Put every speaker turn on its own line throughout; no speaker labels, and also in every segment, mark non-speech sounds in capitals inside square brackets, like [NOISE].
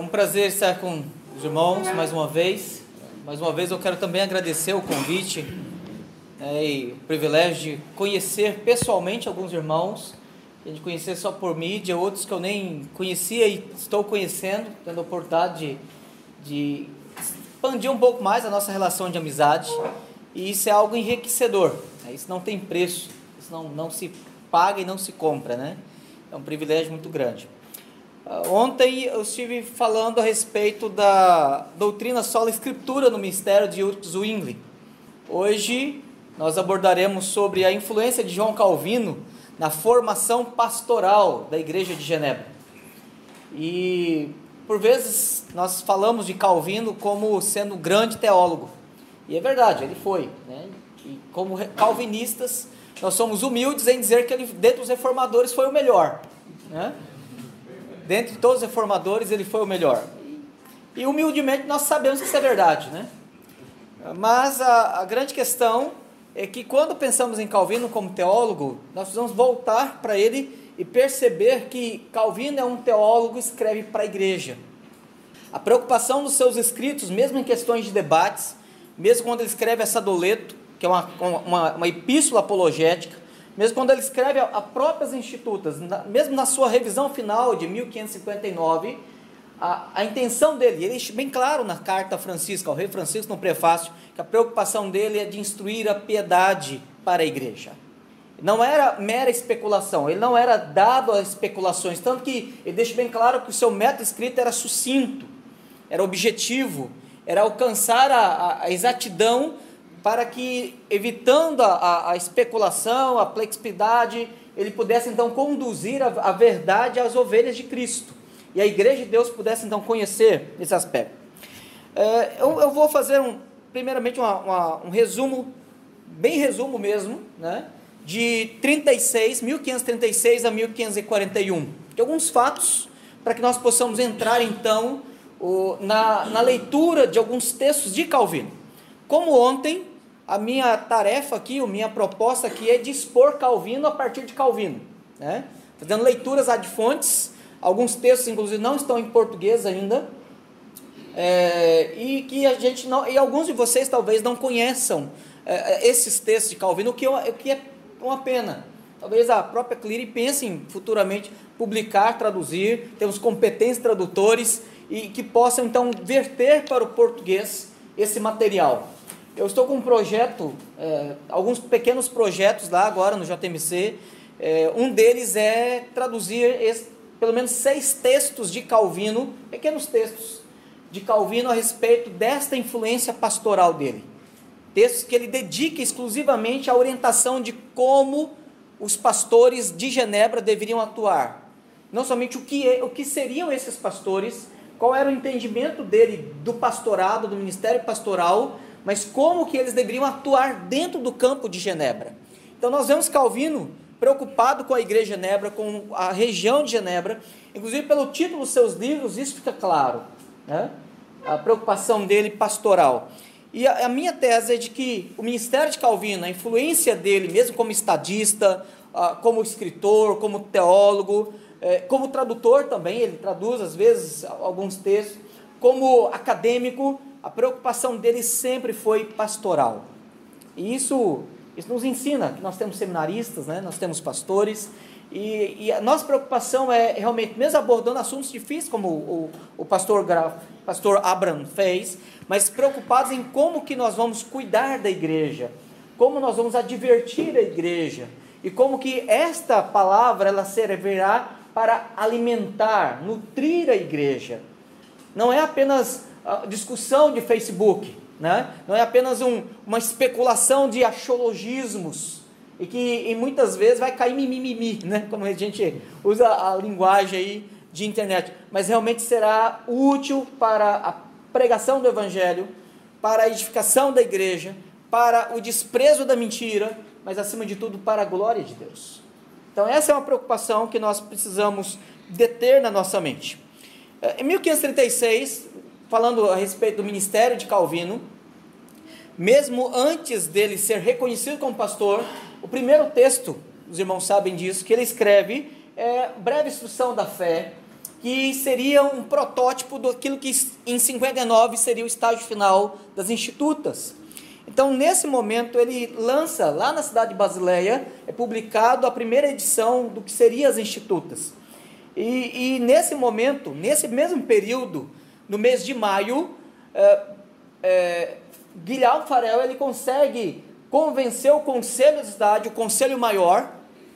um prazer estar com os irmãos mais uma vez. Mais uma vez eu quero também agradecer o convite né, e o privilégio de conhecer pessoalmente alguns irmãos, de conhecer só por mídia, outros que eu nem conhecia e estou conhecendo, tendo a oportunidade de, de expandir um pouco mais a nossa relação de amizade. E isso é algo enriquecedor, né? isso não tem preço, isso não, não se paga e não se compra, né? É um privilégio muito grande. Uh, ontem eu estive falando a respeito da doutrina sola escritura no ministério de Zwingli. Hoje nós abordaremos sobre a influência de João Calvino na formação pastoral da igreja de Genebra. E por vezes nós falamos de Calvino como sendo um grande teólogo. E é verdade, ele foi. Né? E como calvinistas, nós somos humildes em dizer que ele, dentre os reformadores, foi o melhor. Né? Dentre todos os reformadores, ele foi o melhor. E humildemente nós sabemos que isso é verdade, né? Mas a, a grande questão é que quando pensamos em Calvino como teólogo, nós precisamos voltar para ele e perceber que Calvino é um teólogo que escreve para a igreja. A preocupação dos seus escritos, mesmo em questões de debates, mesmo quando ele escreve essa doleto, que é uma, uma, uma epístola apologética, mesmo quando ele escreve a, a próprias institutas, na, mesmo na sua revisão final de 1559, a, a intenção dele, ele deixa bem claro na carta Francisca, ao rei Francisco, no prefácio, que a preocupação dele é de instruir a piedade para a igreja. Não era mera especulação, ele não era dado a especulações, tanto que ele deixa bem claro que o seu método escrito era sucinto, era objetivo, era alcançar a, a exatidão para que, evitando a, a especulação, a flexibilidade, ele pudesse então conduzir a, a, verdade às ovelhas de Cristo. E a igreja de Deus pudesse então conhecer esse aspecto. É, eu, eu, vou fazer um, primeiramente uma, uma, um resumo, bem resumo mesmo, né, de 36, 1536 a 1541. De alguns fatos, para que nós possamos entrar então o, na, na leitura de alguns textos de Calvino. Como ontem, a minha tarefa aqui, a minha proposta aqui é de expor Calvino a partir de Calvino, né? Fazendo leituras ad fontes, alguns textos inclusive não estão em português ainda, é, e que a gente não, e alguns de vocês talvez não conheçam é, esses textos de Calvino, o que, que é uma pena. Talvez a própria Cleary pense em futuramente publicar, traduzir, temos competentes tradutores e que possam então verter para o português esse material. Eu estou com um projeto, é, alguns pequenos projetos lá agora no JMC. É, um deles é traduzir esse, pelo menos seis textos de Calvino, pequenos textos de Calvino a respeito desta influência pastoral dele. Textos que ele dedica exclusivamente à orientação de como os pastores de Genebra deveriam atuar. Não somente o que, é, o que seriam esses pastores, qual era o entendimento dele do pastorado, do ministério pastoral, mas como que eles deveriam atuar dentro do campo de Genebra. Então nós vemos Calvino preocupado com a igreja de Genebra, com a região de Genebra, inclusive pelo título dos seus livros, isso fica claro, né? a preocupação dele pastoral. E a, a, minha tese é de que o ministério de Calvino, a influência dele, mesmo como estadista, como escritor, como teólogo, eh, como tradutor também, ele traduz às vezes alguns textos, como acadêmico, a preocupação dele sempre foi pastoral. E isso, isso nos ensina que nós temos seminaristas, né? nós temos pastores, e, e a nossa preocupação é realmente, mesmo abordando assuntos difíceis, como o, o, pastor, Graf, pastor Abraham fez, mas preocupados em como que nós vamos cuidar da igreja, como nós vamos advertir a igreja, e como que esta palavra ela servirá para alimentar, nutrir a igreja. Não é apenas discussão de Facebook, né? não é apenas um, uma especulação de axiologismos, e que e muitas vezes vai cair mimimi, né? como a gente usa a linguagem aí de internet, mas realmente será útil para a pregação do Evangelho, para a edificação da igreja, para o desprezo da mentira, mas acima de tudo para a glória de Deus. Então, essa é uma preocupação que nós precisamos deter na nossa mente. Em 1536, falando a respeito do ministério de Calvino, mesmo antes dele ser reconhecido como pastor, o primeiro texto, os irmãos sabem disso, que ele escreve é breve instrução da fé, que seria um protótipo daquilo que em 59 seria o estágio final das institutas. Então, nesse momento, ele lança lá na cidade de Basileia, é publicado a primeira edição do que seria as institutas. E, e nesse momento, nesse mesmo período, no mês de maio, é, é, Guilherme Farel ele consegue convencer o conselho da cidade, o conselho maior,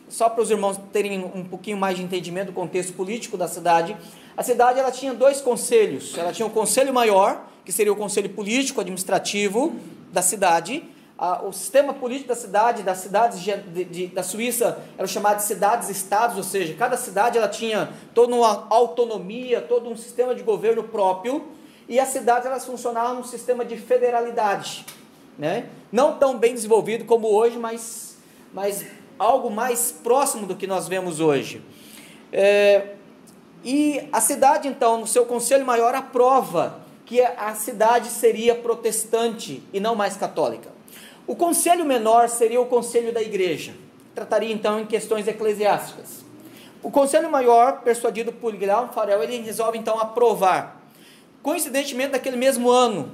só para os irmãos terem um pouquinho mais de entendimento do contexto político da cidade. A cidade ela tinha dois conselhos. Ela tinha o conselho maior, que seria o conselho político administrativo da cidade. O sistema político da cidade, das cidades de, de, da Suíça, era chamado de cidades-estados, ou seja, cada cidade ela tinha toda uma autonomia, todo um sistema de governo próprio, e as cidades elas funcionavam num sistema de federalidade, né? não tão bem desenvolvido como hoje, mas, mas algo mais próximo do que nós vemos hoje. É, e a cidade, então, no seu conselho maior, aprova que a cidade seria protestante e não mais católica. O conselho menor seria o conselho da igreja, trataria então em questões eclesiásticas. O conselho maior, persuadido por Guilherme Farel, ele resolve então aprovar. Coincidentemente, naquele mesmo ano,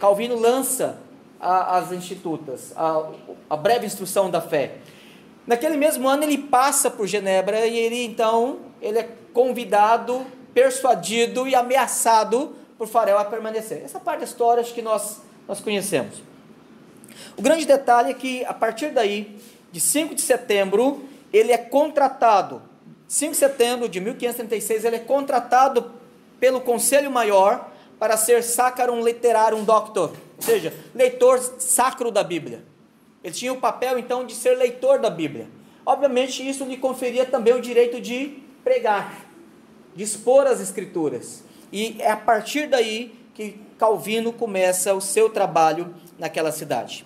Calvino lança a, as institutas, a, a breve instrução da fé. Naquele mesmo ano ele passa por Genebra e ele então ele é convidado, persuadido e ameaçado por Farel a permanecer. Essa parte da história acho que nós, nós conhecemos. O grande detalhe é que a partir daí, de 5 de setembro, ele é contratado. 5 de setembro de 1536, ele é contratado pelo Conselho Maior para ser Sacrum Literarum Doctor, ou seja, leitor sacro da Bíblia. Ele tinha o papel então de ser leitor da Bíblia. Obviamente, isso lhe conferia também o direito de pregar, de expor as Escrituras. E é a partir daí que Calvino começa o seu trabalho naquela cidade.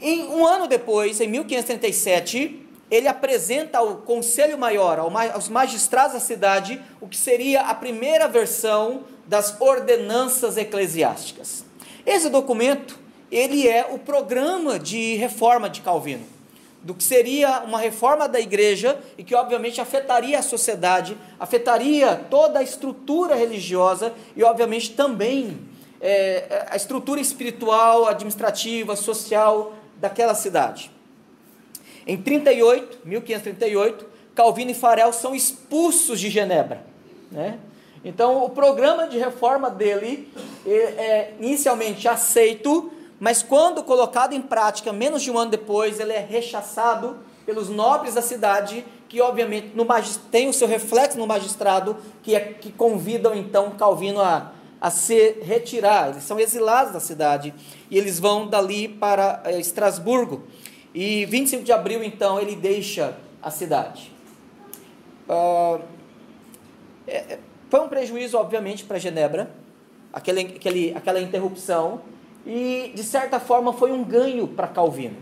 Em, um ano depois, em 1537, ele apresenta ao Conselho Maior, aos magistrados da cidade, o que seria a primeira versão das ordenanças eclesiásticas. Esse documento ele é o programa de reforma de Calvino, do que seria uma reforma da igreja e que obviamente afetaria a sociedade, afetaria toda a estrutura religiosa e obviamente também é, a estrutura espiritual, administrativa, social daquela cidade. Em 38, 1538, Calvino e Farel são expulsos de Genebra, né? Então, o programa de reforma dele é, é inicialmente aceito, mas quando colocado em prática, menos de um ano depois, ele é rechaçado pelos nobres da cidade, que obviamente no tem o seu reflexo no magistrado, que, é, que convidam então Calvino a, a se retirar. Eles são exilados da cidade e eles vão dali para é, Estrasburgo. E 25 de abril, então, ele deixa a cidade. Uh, é, foi um prejuízo, obviamente, para Genebra, aquele, aquele, aquela interrupção e de certa forma foi um ganho para Calvino.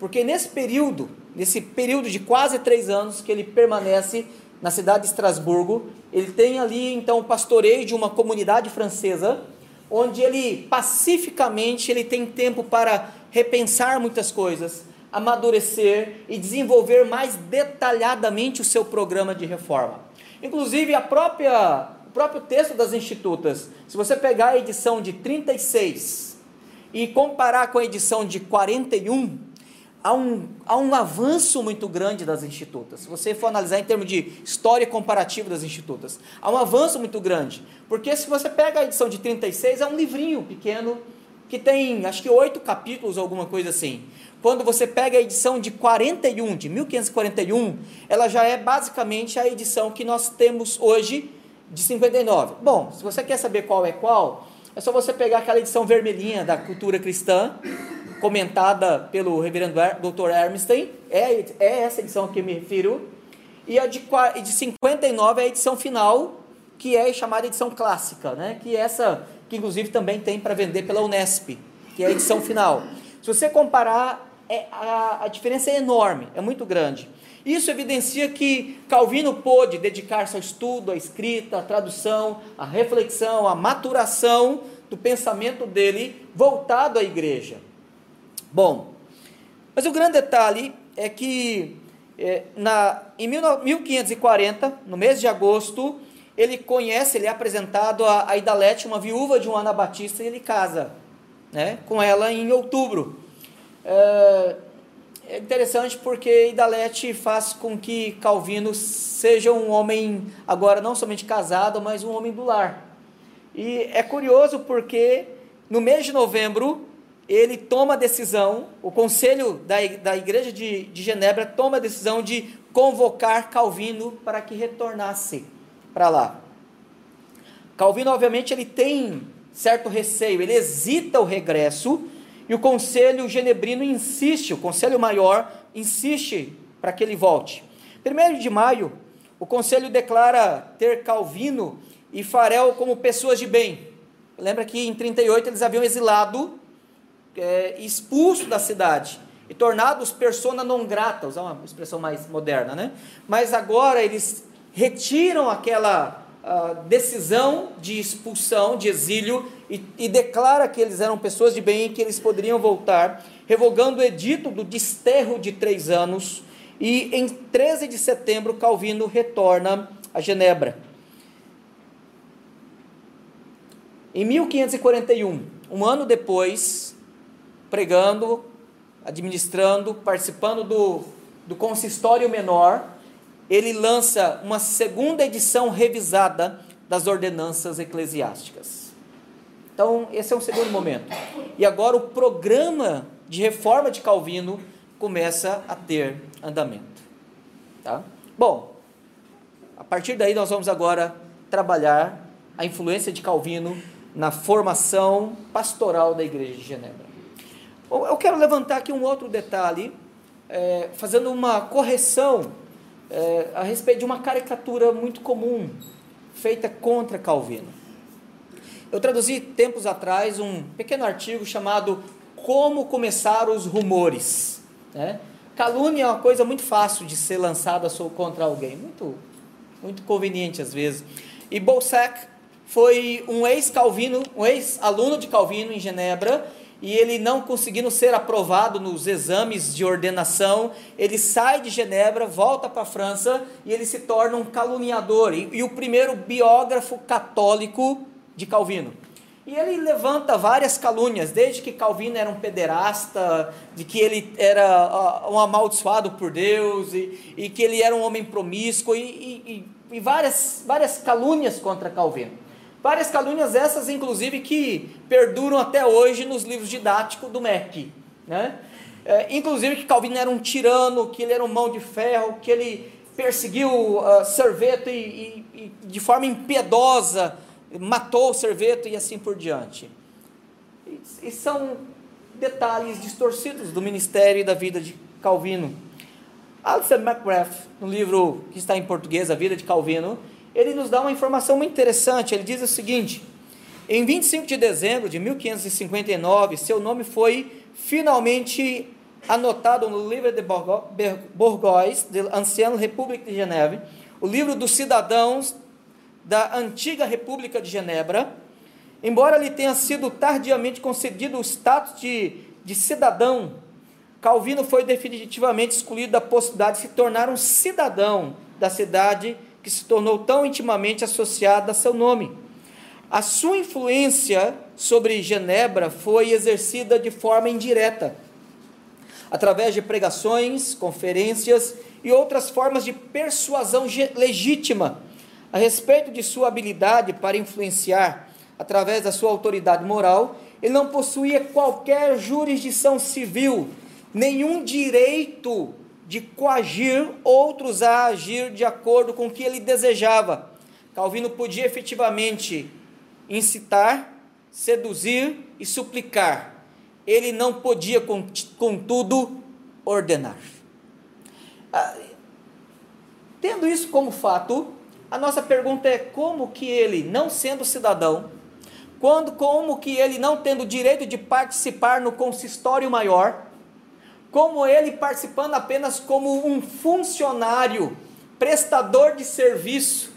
Porque nesse período, nesse período de quase três anos que ele permanece na cidade de Estrasburgo, ele tem ali então o pastoreio de uma comunidade francesa, onde ele pacificamente ele tem tempo para repensar muitas coisas, amadurecer e desenvolver mais detalhadamente o seu programa de reforma. Inclusive a própria o próprio texto das institutas, se você pegar a edição de 36 e comparar com a edição de 41, há um, há um avanço muito grande das institutas. Se você for analisar em termos de história comparativa das institutas, há um avanço muito grande. Porque se você pega a edição de 36, é um livrinho pequeno que tem acho que oito capítulos ou alguma coisa assim. Quando você pega a edição de 41, de 1541, ela já é basicamente a edição que nós temos hoje de 59. Bom, se você quer saber qual é qual, é só você pegar aquela edição vermelhinha da cultura cristã, comentada pelo reverendo Dr. Ermstein, é, é essa edição a que me refiro, e a de, de 59 é a edição final, que é chamada edição clássica, né? que é essa que inclusive também tem para vender pela Unesp, que é a edição final. Se você comparar, é, a, a diferença é enorme, é muito grande. Isso evidencia que Calvino pôde dedicar-se ao estudo, à escrita, à tradução, à reflexão, à maturação do pensamento dele voltado à igreja. Bom, mas o grande detalhe é que É, na, em 1540, no mês de agosto, ele conhece, ele é apresentado a, a Idalete, uma viúva de um anabatista, e ele casa né, com ela em outubro. É, é interessante porque Idalete faz com que Calvino seja um homem, agora não somente casado, mas um homem do lar. E é curioso porque no mês de novembro ele toma a decisão, o conselho da, da igreja de, de Genebra toma a decisão de convocar Calvino para que retornasse para lá. Calvino, obviamente, ele tem certo receio, ele hesita o regresso, e o conselho genebrino insiste, o conselho maior insiste para que ele volte. 1 de maio, o conselho declara ter Calvino e Farel como pessoas de bem. Lembra que em 38 eles haviam exilado, é, expulso da cidade e tornados persona non grata, usar uma expressão mais moderna, né? Mas agora eles retiram aquela decisão de expulsão, de exílio, e, e, declara que eles eram pessoas de bem e que eles poderiam voltar, revogando o edito do desterro de três anos. E em 13 de setembro, Calvino retorna a Genebra. Em 1541, um ano depois, pregando, administrando, participando do, do consistório menor, ele lança uma segunda edição revisada das ordenanças eclesiásticas. Então, esse é um segundo momento. E agora o programa de reforma de Calvino começa a ter andamento. Tá? Bom, a partir daí nós vamos agora trabalhar a influência de Calvino na formação pastoral da igreja de Genebra. Eu quero levantar aqui um outro detalhe, é, fazendo uma correção é, a respeito de uma caricatura muito comum feita contra Calvino. Eu traduzi tempos atrás um pequeno artigo chamado Como Começar os Rumores. Né? Calúnia é uma coisa muito fácil de ser lançada contra alguém, muito, muito conveniente às vezes. E Bolsac foi um ex-Calvino, um ex-aluno de Calvino em Genebra, e ele não conseguindo ser aprovado nos exames de ordenação, ele sai de Genebra, volta para a França e ele se torna um caluniador e, e, o primeiro biógrafo católico de Calvino. E ele levanta várias calúnias, desde que Calvino era um pederasta, de que ele era uh, um amaldiçoado por Deus, e, e, que ele era um homem promíscuo, e, e várias, várias calúnias contra Calvino. Várias calúnias essas, inclusive, que perduram até hoje nos livros didáticos do MEC. Né? É, inclusive que Calvino era um tirano, que ele era um mão de ferro, que ele perseguiu uh, Serveto e, e, e, de forma impiedosa matou Serveto e assim por diante. E, e são detalhes distorcidos do ministério e da vida de Calvino. Alistair McGrath, no livro que está em português, A Vida de Calvino, ele nos dá uma informação muito interessante. Ele diz o seguinte: em 25 de dezembro de 1559, seu nome foi finalmente anotado no livro de Bourgois, de Ancienne República de Genebra, o livro dos cidadãos da antiga República de Genebra. Embora lhe tenha sido tardiamente concedido o status de, de cidadão, Calvino foi definitivamente excluído da possibilidade de se tornar um cidadão da cidade que se tornou tão intimamente associada a seu nome. A sua influência sobre Genebra foi exercida de forma indireta, através de pregações, conferências e outras formas de persuasão legítima a respeito de sua habilidade para influenciar através da sua autoridade moral. Ele não possuía qualquer jurisdição civil, nenhum direito de coagir outros a agir de acordo com o que ele desejava. Calvino podia efetivamente incitar, seduzir e suplicar. Ele não podia, contudo, ordenar. Ah, tendo isso como fato, a nossa pergunta é como que ele, não sendo cidadão, quando como que ele não tendo direito de participar no consistório maior, como ele participando apenas como um funcionário, prestador de serviço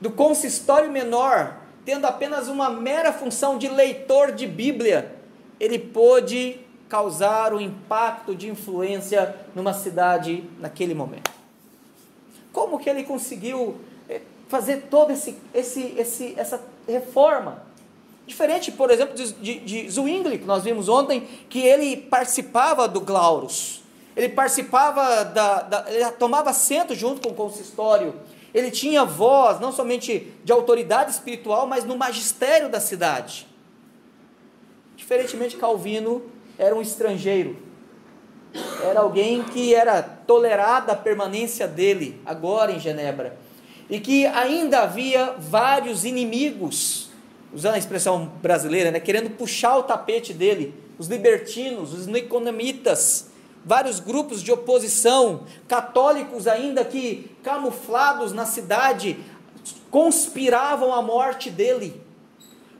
do consistório menor, tendo apenas uma mera função de leitor de Bíblia, ele pôde causar um impacto de influência numa cidade naquele momento. Como que ele conseguiu eh, fazer toda esse, esse, esse, essa reforma? Diferente, por exemplo, de, de, de Zwingli, que nós vimos ontem, que ele participava do Glaurus. Ele participava da, da, Ele tomava assento junto com o consistório. Ele tinha voz, não somente de autoridade espiritual, mas no magistério da cidade. Diferentemente, Calvino era um estrangeiro. Era alguém que era tolerada a permanência dele, agora em Genebra. E que ainda havia vários inimigos usando a expressão brasileira, né, querendo puxar o tapete dele, os libertinos, os economitas, vários grupos de oposição, católicos ainda que camuflados na cidade, conspiravam a morte dele.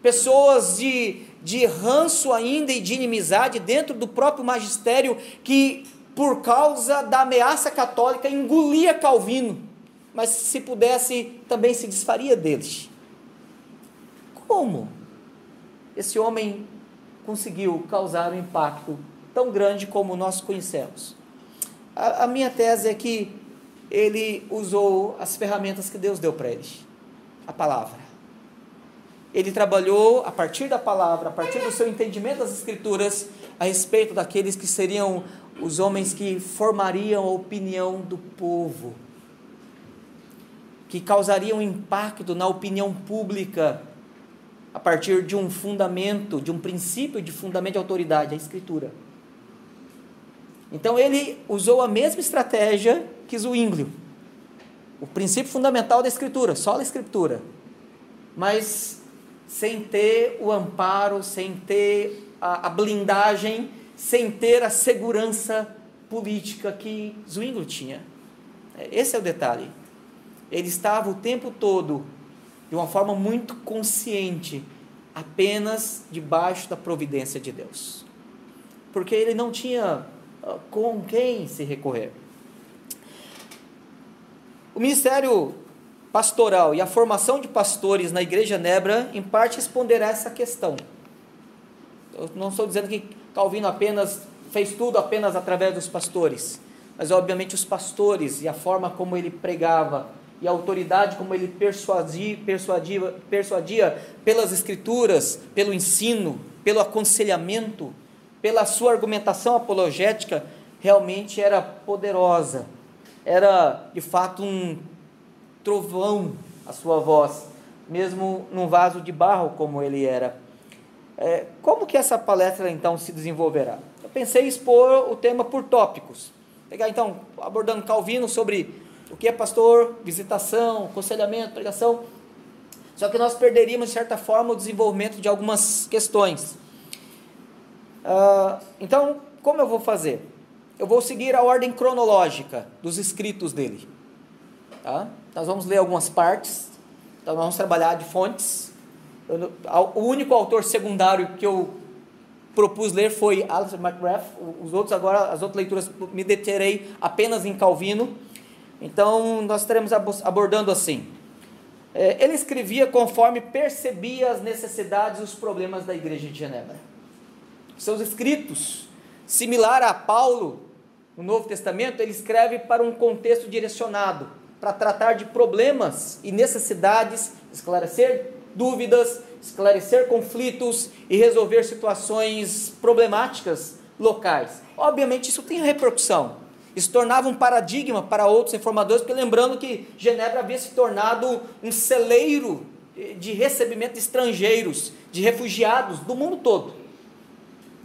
Pessoas de, de ranço ainda e de inimizade dentro do próprio magistério que, por causa da ameaça católica, engolia Calvino, mas se pudesse também se desfaria deles. Como esse homem conseguiu causar um impacto tão grande como nós conhecemos? A, a minha tese é que ele usou as ferramentas que Deus deu para ele a palavra. Ele trabalhou a partir da palavra, a partir do seu entendimento das Escrituras, a respeito daqueles que seriam os homens que formariam a opinião do povo, que causariam impacto na opinião pública a partir de um fundamento, de um princípio de fundamento de autoridade, a Escritura. Então ele usou a mesma estratégia que Zwinglio. O princípio fundamental da Escritura, só a Escritura. Mas sem ter o amparo, sem ter a, a blindagem, sem ter a segurança política que Zwinglio tinha. Esse é o detalhe. Ele estava o tempo todo de uma forma muito consciente, apenas debaixo da providência de Deus. Porque ele não tinha ah, com quem se recorrer. O ministério pastoral e a formação de pastores na igreja Nebra, em parte, responderá essa questão. Eu não estou dizendo que Calvino apenas fez tudo apenas através dos pastores, mas obviamente os pastores e a forma como ele pregava, e a autoridade como ele persuadia, persuadia, persuadia pelas escrituras, pelo ensino, pelo aconselhamento, pela sua argumentação apologética, realmente era poderosa. Era de fato um trovão a sua voz, mesmo num vaso de barro como ele era. É, como que essa palestra então se desenvolverá? Eu pensei em expor o tema por tópicos. Pegar então, abordando Calvino sobre o que é pastor, visitação, aconselhamento, pregação. Só que nós perderíamos, de certa forma, o desenvolvimento de algumas questões. Uh, então, como eu vou fazer? Eu vou seguir a ordem cronológica dos escritos dele. Tá? Nós vamos ler algumas partes, então nós vamos trabalhar de fontes. Eu, o único autor secundário que eu propus ler foi Alistair McGrath. Os outros agora, as outras leituras me deterei apenas em Calvino. Então, nós estaremos abordando assim. É, ele escrevia conforme percebia as necessidades e os problemas da igreja de Genebra. Seus escritos, similar a Paulo, no Novo Testamento, ele escreve para um contexto direcionado, para tratar de problemas e necessidades, esclarecer dúvidas, esclarecer conflitos e resolver situações problemáticas locais. Obviamente, isso tem repercussão isso tornava um paradigma para outros informadores, porque lembrando que Genebra havia se tornado um celeiro de recebimento de estrangeiros, de refugiados do mundo todo.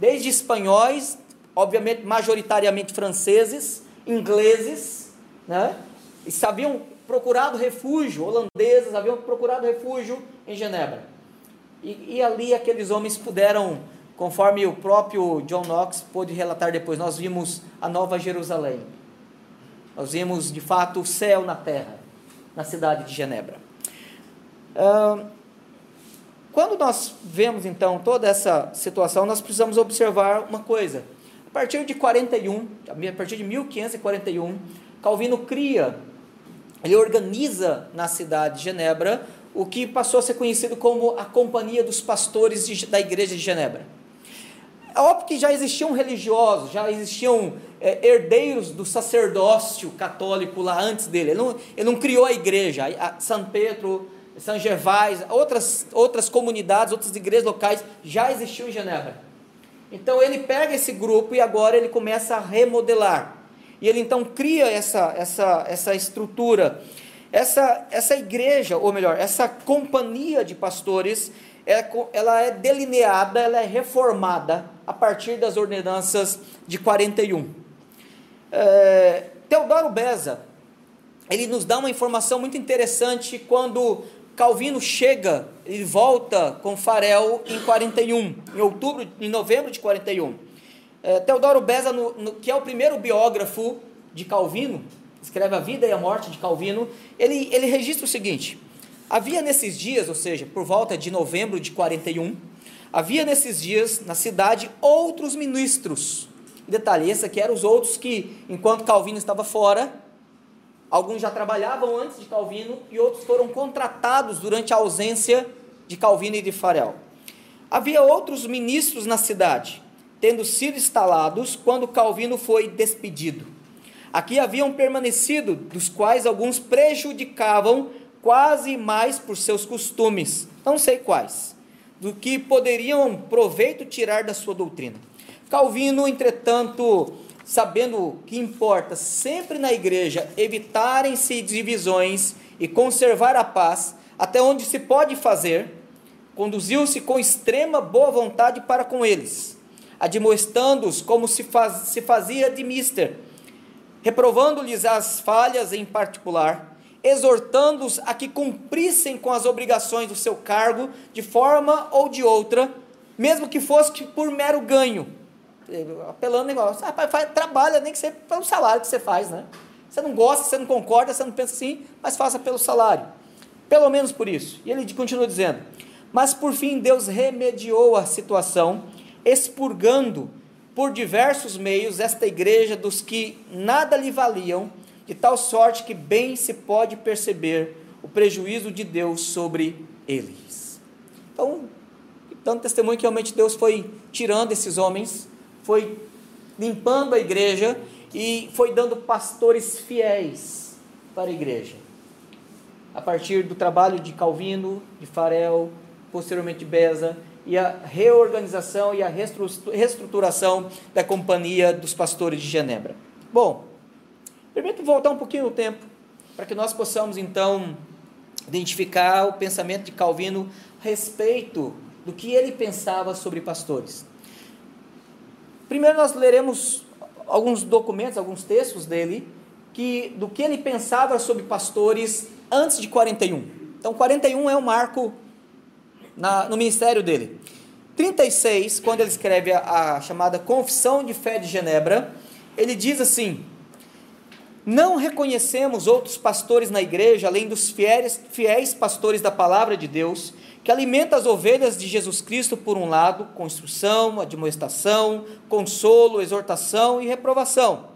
Desde espanhóis, obviamente majoritariamente franceses, ingleses, né? E haviam procurado refúgio, holandeses haviam procurado refúgio em Genebra. E, e ali aqueles homens puderam Conforme o próprio John Knox pôde relatar depois, nós vimos a Nova Jerusalém. Nós vimos de fato o céu na terra, na cidade de Genebra. quando nós vemos então toda essa situação, nós precisamos observar uma coisa. A partir de 41, a partir de 1541, Calvino cria, ele organiza na cidade de Genebra o que passou a ser conhecido como a Companhia dos Pastores da Igreja de Genebra é óbvio que já existiam religiosos, já existiam é, herdeiros do sacerdócio católico lá antes dele. Ele não, ele não criou a igreja. A São Pedro, São Gervais, outras, outras comunidades, outras igrejas locais já existiam em Genebra. Então ele pega esse grupo e agora ele começa a remodelar. E ele então cria essa, essa, essa estrutura. Essa, essa igreja, ou melhor, essa companhia de pastores, é ela é delineada, ela é reformada a partir das ordenanças de 41. É, Teodoro Beza, ele nos dá uma informação muito interessante quando Calvino chega, ele volta com Farel em 41, em outubro, em novembro de 41. É, Teodoro Beza, no, no, que é o primeiro biógrafo de Calvino, escreve a vida e a morte de Calvino, ele, ele registra o seguinte: havia nesses dias, ou seja, por volta de novembro de 41, havia nesses dias na cidade outros ministros. Detalhe, esse aqui eram os outros que, enquanto Calvino estava fora, alguns já trabalhavam antes de Calvino e outros foram contratados durante a ausência de Calvino e de Farel. Havia outros ministros na cidade, tendo sido instalados quando Calvino foi despedido. Aqui haviam permanecido, dos quais alguns prejudicavam quase mais por seus costumes, não sei quais, do que poderiam proveito tirar da sua doutrina. Calvino, entretanto, sabendo que importa sempre na igreja evitarem-se divisões e conservar a paz, até onde se pode fazer, conduziu-se com extrema boa vontade para com eles, admoestando-os como se, faz, se fazia de mister, reprovando-lhes as falhas em particular, exortando-os a que cumprissem com as obrigações do seu cargo de forma ou de outra, mesmo que fosse por mero ganho, apelando negócio, ah, faz, trabalha nem que seja pelo salário que você faz, né? Você não gosta, você não concorda, você não pensa assim, mas faça pelo salário. Pelo menos por isso. E ele continua dizendo: Mas por fim Deus remediou a situação, expurgando por diversos meios esta igreja dos que nada lhe valiam, de tal sorte que bem se pode perceber o prejuízo de Deus sobre eles. Então, tanto testemunho que realmente Deus foi tirando esses homens, foi limpando a igreja e foi dando pastores fiéis para a igreja. A partir do trabalho de Calvino, de Farel, posteriormente de Beza, e a reorganização e a reestruturação da Companhia dos Pastores de Genebra. Bom, permito voltar um pouquinho no tempo, para que nós possamos então identificar o pensamento de Calvino a respeito do que ele pensava sobre pastores. Primeiro nós leremos alguns documentos, alguns textos dele, que do que ele pensava sobre pastores antes de 41. Então 41 é o marco na, no ministério dele. 36, quando ele escreve a, a chamada Confissão de Fé de Genebra, ele diz assim: Não reconhecemos outros pastores na igreja, além dos fiéis, fiéis pastores da palavra de Deus, que alimenta as ovelhas de Jesus Cristo, por um lado, com instrução, admoestação, consolo, exortação e reprovação.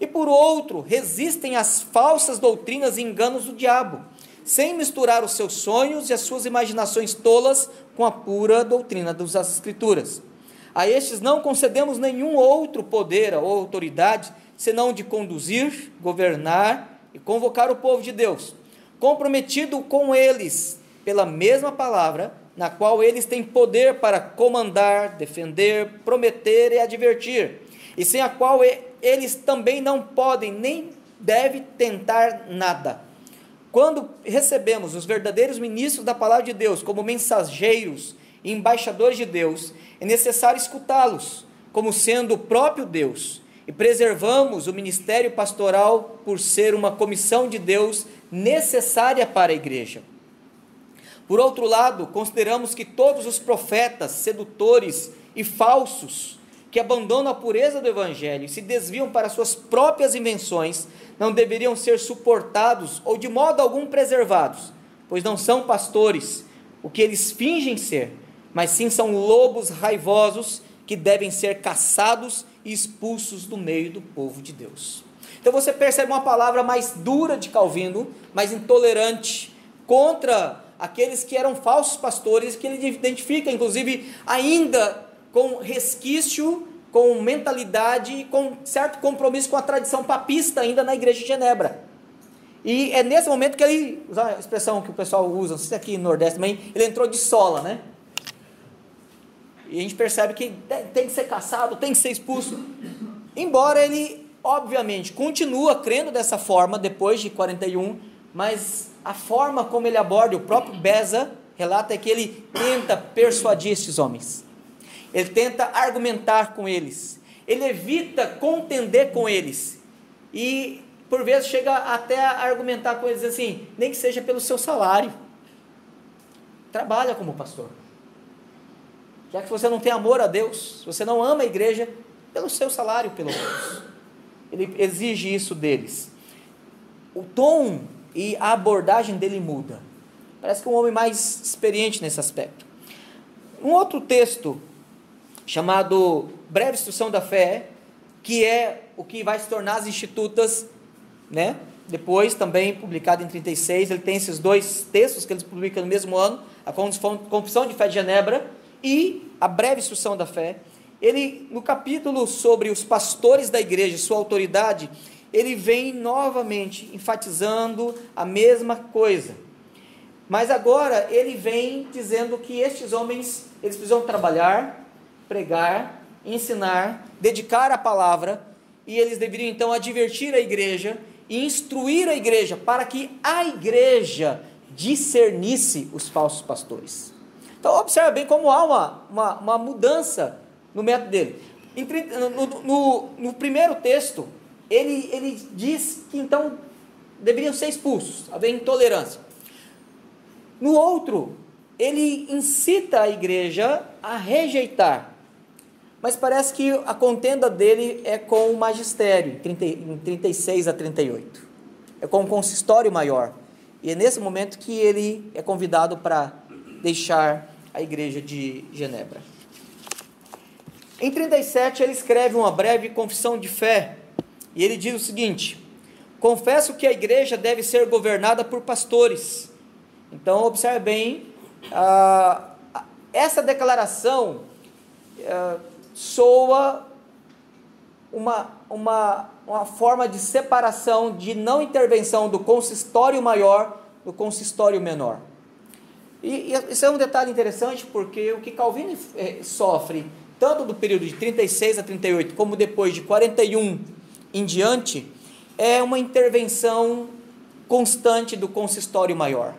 E por outro, resistem às falsas doutrinas e enganos do diabo sem misturar os seus sonhos e as suas imaginações tolas com a pura doutrina das Escrituras. A estes não concedemos nenhum outro poder ou autoridade, senão de conduzir, governar e convocar o povo de Deus, comprometido com eles pela mesma palavra, na qual eles têm poder para comandar, defender, prometer e advertir, e sem a qual eles também não podem nem devem tentar nada. Quando recebemos os verdadeiros ministros da palavra de Deus como mensageiros e embaixadores de Deus, é necessário escutá-los como sendo o próprio Deus e preservamos o ministério pastoral por ser uma comissão de Deus necessária para a igreja. Por outro lado, consideramos que todos os profetas, sedutores e falsos que abandonam a pureza do evangelho e se desviam para suas próprias invenções não deveriam ser suportados ou de modo algum preservados, pois não são pastores, o que eles fingem ser, mas sim são lobos raivosos que devem ser caçados expulsos do meio do povo de Deus. Então você percebe uma palavra mais dura de Calvino, mais intolerante contra aqueles que eram falsos pastores, que ele identifica, inclusive, ainda com resquício, com mentalidade, com certo compromisso com a tradição papista ainda na igreja de Genebra. E é nesse momento que ele, usar a expressão que o pessoal usa, não sei se aqui no Nordeste também, ele entrou de sola, né? E a gente percebe que tem que ser caçado, tem que ser expulso. Embora ele, obviamente, continua crendo dessa forma depois de 41, mas a forma como ele aborda, o próprio Beza relata é que ele tenta persuadir esses homens. Ele tenta argumentar com eles. Ele evita contender com eles. E por vezes chega até a argumentar com eles assim, nem que seja pelo seu salário. Trabalha como pastor. Já que você não tem amor a Deus, você não ama a igreja, pelo seu salário, pelo menos. Ele exige isso deles. O tom e a abordagem dele muda. Parece que é um homem mais experiente nesse aspecto. Um outro texto chamado Breve Instrução da Fé, que é o que vai se tornar as institutas, né? Depois, também publicado em 36, ele tem esses dois textos que eles publicam no mesmo ano, a Confissão de Fé de Genebra e a Breve Instrução da Fé. Ele, no capítulo sobre os pastores da igreja, sua autoridade, ele vem novamente enfatizando a mesma coisa. Mas agora ele vem dizendo que estes homens, eles precisam trabalhar, pregar, ensinar, dedicar a palavra, e eles deveriam então advertir a igreja e instruir a igreja para que a igreja discernisse os falsos pastores. Então, observe bem como há uma, uma, uma mudança no método dele. No, no, no, primeiro texto, ele, ele diz que então deveriam ser expulsos, haver intolerância. No outro, ele incita a igreja a rejeitar mas parece que a contenda dele é com o magistério, em 36 a 38. É com o consistório maior. E é nesse momento que ele é convidado para deixar a igreja de Genebra. Em 37, ele escreve uma breve confissão de fé. E ele diz o seguinte: Confesso que a igreja deve ser governada por pastores. Então, observe bem, essa declaração. Ah, soa uma, uma, uma forma de separação, de não intervenção do consistório maior do consistório menor. E, e isso é um detalhe interessante porque o que Calvino eh, sofre, tanto do período de 36 a 38, como depois de 41 em diante, é uma intervenção constante do consistório maior.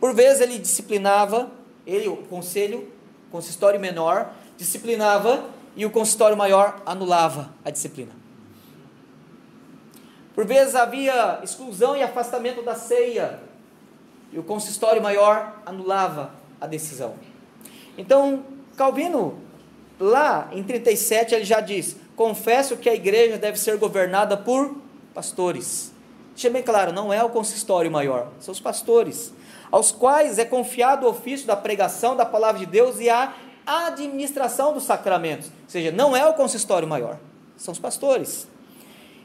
Por vezes ele disciplinava, ele, o conselho, consistório menor, disciplinava e o consistório maior anulava a disciplina. Por vezes havia exclusão e afastamento da ceia, e o consistório maior anulava a decisão. Então, Calvino, lá em 37, ele já diz: Confesso que a igreja deve ser governada por pastores. Deixa bem claro, não é o consistório maior, são os pastores, aos quais é confiado o ofício da pregação da palavra de Deus e a administração dos sacramentos. Ou seja, não é o consistório maior, são os pastores.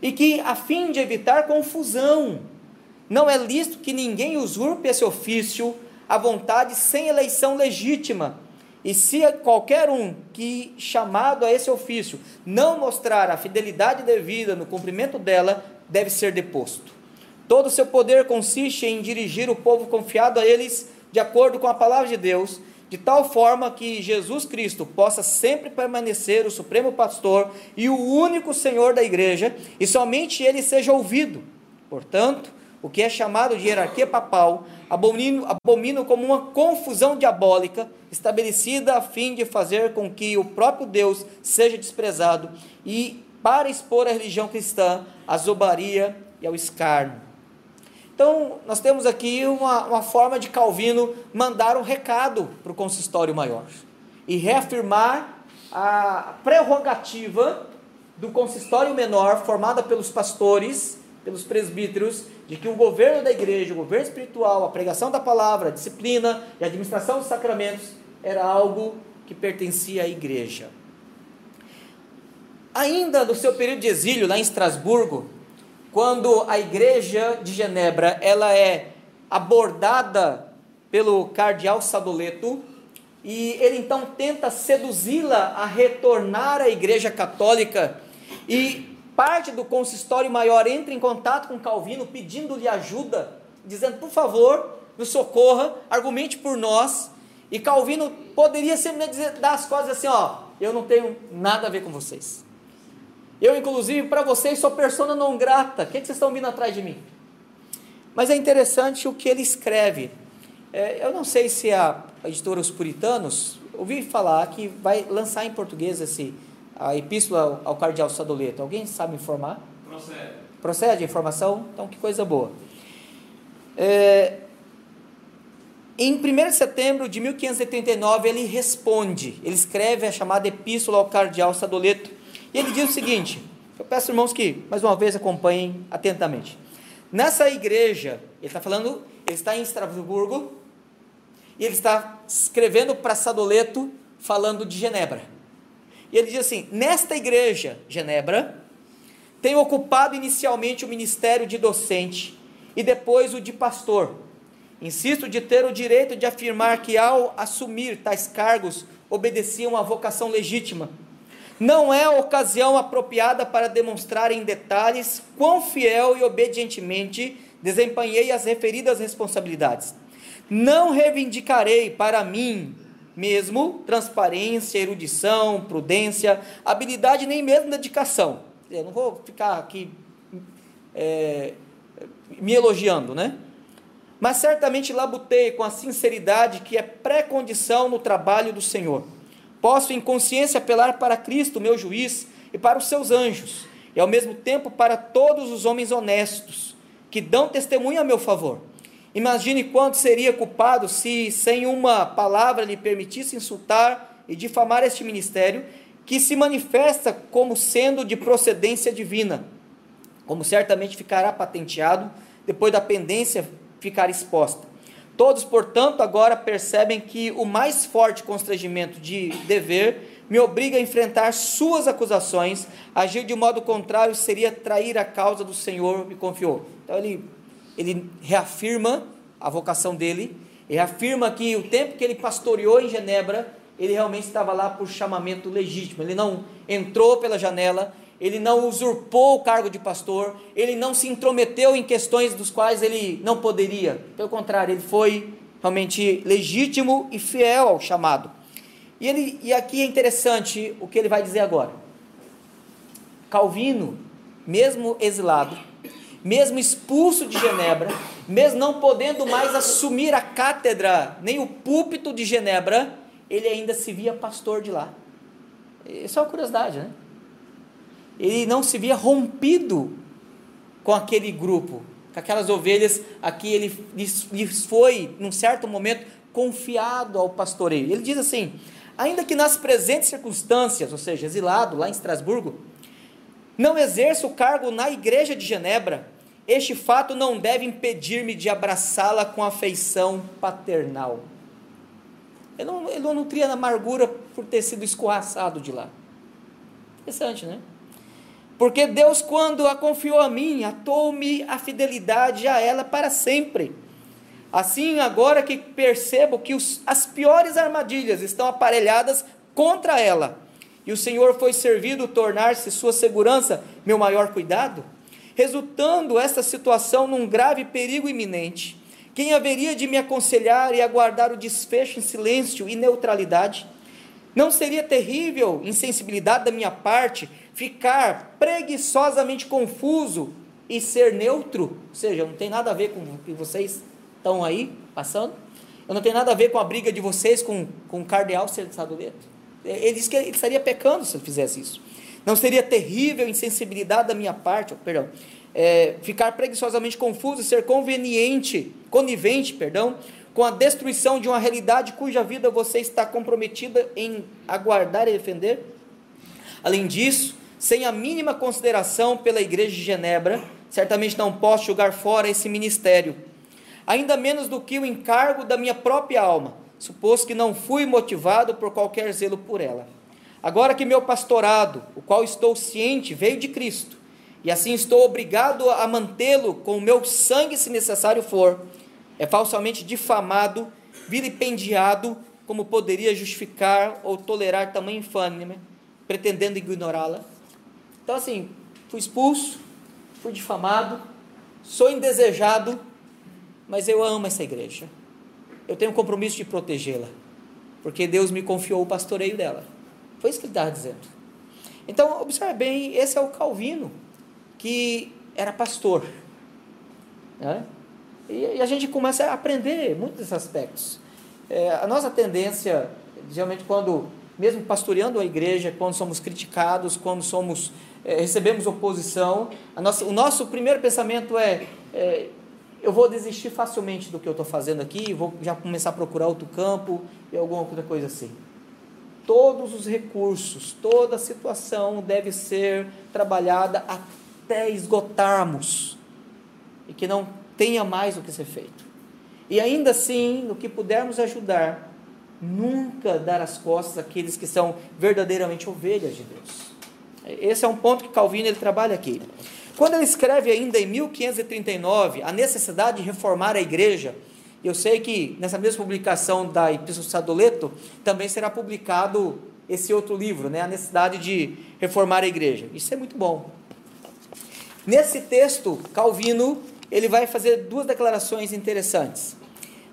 E que, a fim de evitar confusão, não é lícito que ninguém usurpe esse ofício à vontade sem eleição legítima. E se qualquer um que chamado a esse ofício não mostrar a fidelidade devida no cumprimento dela, deve ser deposto. Todo o seu poder consiste em dirigir o povo confiado a eles de acordo com a palavra de Deus de tal forma que Jesus Cristo possa sempre permanecer o supremo pastor e o único Senhor da igreja, e somente ele seja ouvido. Portanto, o que é chamado de hierarquia papal, abomino como uma confusão diabólica estabelecida a fim de fazer com que o próprio Deus seja desprezado e para expor a religião cristã à zobaria e ao escárnio. Então, nós temos aqui uma, uma forma de Calvino mandar um recado para o consistório maior e reafirmar a prerrogativa do consistório menor, formada pelos pastores, pelos presbíteros, de que o governo da igreja, o governo espiritual, a pregação da palavra, a disciplina e a administração dos sacramentos era algo que pertencia à igreja. Ainda no seu período de exílio lá em Estrasburgo, quando a igreja de Genebra ela é abordada pelo cardeal Sadoleto, e ele então tenta seduzi-la a retornar à Igreja Católica e parte do consistório maior entra em contato com Calvino pedindo-lhe ajuda, dizendo: "Por favor, nos socorra, argumente por nós". E Calvino poderia sempre dizer, dar as coisas assim, ó, eu não tenho nada a ver com vocês. Eu, inclusive, para vocês sou persona não grata. O que, é que vocês estão vindo atrás de mim? Mas é interessante o que ele escreve. É, eu não sei se a editora Os Puritanos ouvi falar que vai lançar em português esse, a epístola ao, cardeal Sadoleto. Alguém sabe informar?
Procede.
Procede a informação? Então, que coisa boa. É, em 1 de setembro de 1589, ele responde, ele escreve a chamada epístola ao cardeal Sadoleto, e ele diz o seguinte: eu peço, irmãos, que mais uma vez acompanhem atentamente. Nessa igreja, ele está falando, ele está em Estrasburgo, e ele está escrevendo para Sadoleto, falando de Genebra. E ele diz assim: Nesta igreja, Genebra, tenho ocupado inicialmente o ministério de docente e depois o de pastor. Insisto de ter o direito de afirmar que, ao assumir tais cargos, obedeciam à vocação legítima não é ocasião apropriada para demonstrar em detalhes quão fiel e obedientemente desempenhei as referidas responsabilidades. Não reivindicarei para mim mesmo transparência, erudição, prudência, habilidade, nem mesmo dedicação. Eu não vou ficar aqui é, me elogiando, né? Mas certamente labutei com a sinceridade que é pré-condição no trabalho do Senhor Posso em consciência apelar para Cristo, meu juiz, e para os seus anjos, e ao mesmo tempo para todos os homens honestos, que dão testemunho a meu favor. Imagine quanto seria culpado se, sem uma palavra, lhe permitisse insultar e difamar este ministério, que se manifesta como sendo de procedência divina, como certamente ficará patenteado depois da pendência ficar exposta. Todos, portanto, agora percebem que o mais forte constrangimento de dever me obriga a enfrentar suas acusações, agir de modo contrário seria trair a causa do Senhor me confiou. Então ele, ele reafirma a vocação dele, ele afirma que o tempo que ele pastoreou em Genebra, ele realmente estava lá por chamamento legítimo, ele não entrou pela janela, ele não usurpou o cargo de pastor, ele não se intrometeu em questões dos quais ele não poderia. Pelo contrário, ele foi realmente legítimo e fiel ao chamado. E, ele, e aqui é interessante o que ele vai dizer agora. Calvino, mesmo exilado, mesmo expulso de Genebra, mesmo não podendo mais assumir a cátedra, nem o púlpito de Genebra, ele ainda se via pastor de lá. Isso é uma curiosidade, né? ele não se via rompido com aquele grupo, com aquelas ovelhas a que ele lhes foi, num certo momento, confiado ao pastoreio. Ele diz assim: ainda que nas presentes circunstâncias, ou seja, exilado lá em Estrasburgo, não exerça o cargo na igreja de Genebra, este fato não deve impedir-me de abraçá-la com afeição paternal. Ele não, ele não nutria amargura por ter sido escorraçado de lá. Interessante, né? Porque Deus, quando a confiou a mim, atou-me a fidelidade a ela para sempre. Assim, agora que percebo que os, as piores armadilhas estão aparelhadas contra ela, e o Senhor foi servido tornar-se sua segurança meu maior cuidado, resultando esta situação num grave perigo iminente, quem haveria de me aconselhar e aguardar o desfecho em silêncio e neutralidade? Não seria terrível insensibilidade da minha parte ficar preguiçosamente confuso e ser neutro, ou seja, não tem nada a ver com o que vocês estão aí passando, eu não tenho nada a ver com a briga de vocês com, com o cardeal Sadoleto. Ele disse que ele estaria pecando se ele fizesse isso. Não seria terrível insensibilidade da minha parte, perdão, é, ficar preguiçosamente confuso e ser conveniente, conivente, perdão, com a destruição de uma realidade cuja vida você está comprometida em aguardar e defender? Além disso, sem a mínima consideração pela Igreja de Genebra, certamente não posso jogar fora esse ministério, ainda menos do que o encargo da minha própria alma, suposto que não fui motivado por qualquer zelo por ela. Agora que meu pastorado, o qual estou ciente, veio de Cristo, e assim estou obrigado a mantê-lo com o meu sangue, se necessário for, é falsamente difamado, vilipendiado, como poderia justificar ou tolerar tamanha infâmia, pretendendo ignorá-la. Então, assim, fui expulso, fui difamado, sou indesejado, mas eu amo essa igreja. Eu tenho um compromisso de protegê-la, porque Deus me confiou o pastoreio dela. Foi isso que ele estava dizendo. Então, observe bem, esse é o Calvino, que era pastor. Né? E, a gente começa a aprender muitos aspectos. É, a nossa tendência, geralmente, quando, mesmo pastoreando a igreja, quando somos criticados, quando somos é, recebemos oposição, nossa, o nosso primeiro pensamento é, é eu vou desistir facilmente do que eu estou fazendo aqui, vou já começar a procurar outro campo e alguma outra coisa assim. Todos os recursos, toda a situação deve ser trabalhada até esgotarmos e que não tenha mais o que ser feito. E ainda assim, no que pudermos ajudar, nunca dar as costas àqueles que são verdadeiramente ovelhas de Deus. Esse é um ponto que Calvino ele trabalha aqui. Quando ele escreve ainda em 1539 a necessidade de reformar a igreja, eu sei que nessa mesma publicação da Epístola de Sadoleto também será publicado esse outro livro, né, a necessidade de reformar a igreja. Isso é muito bom. Nesse texto, Calvino ele vai fazer duas declarações interessantes.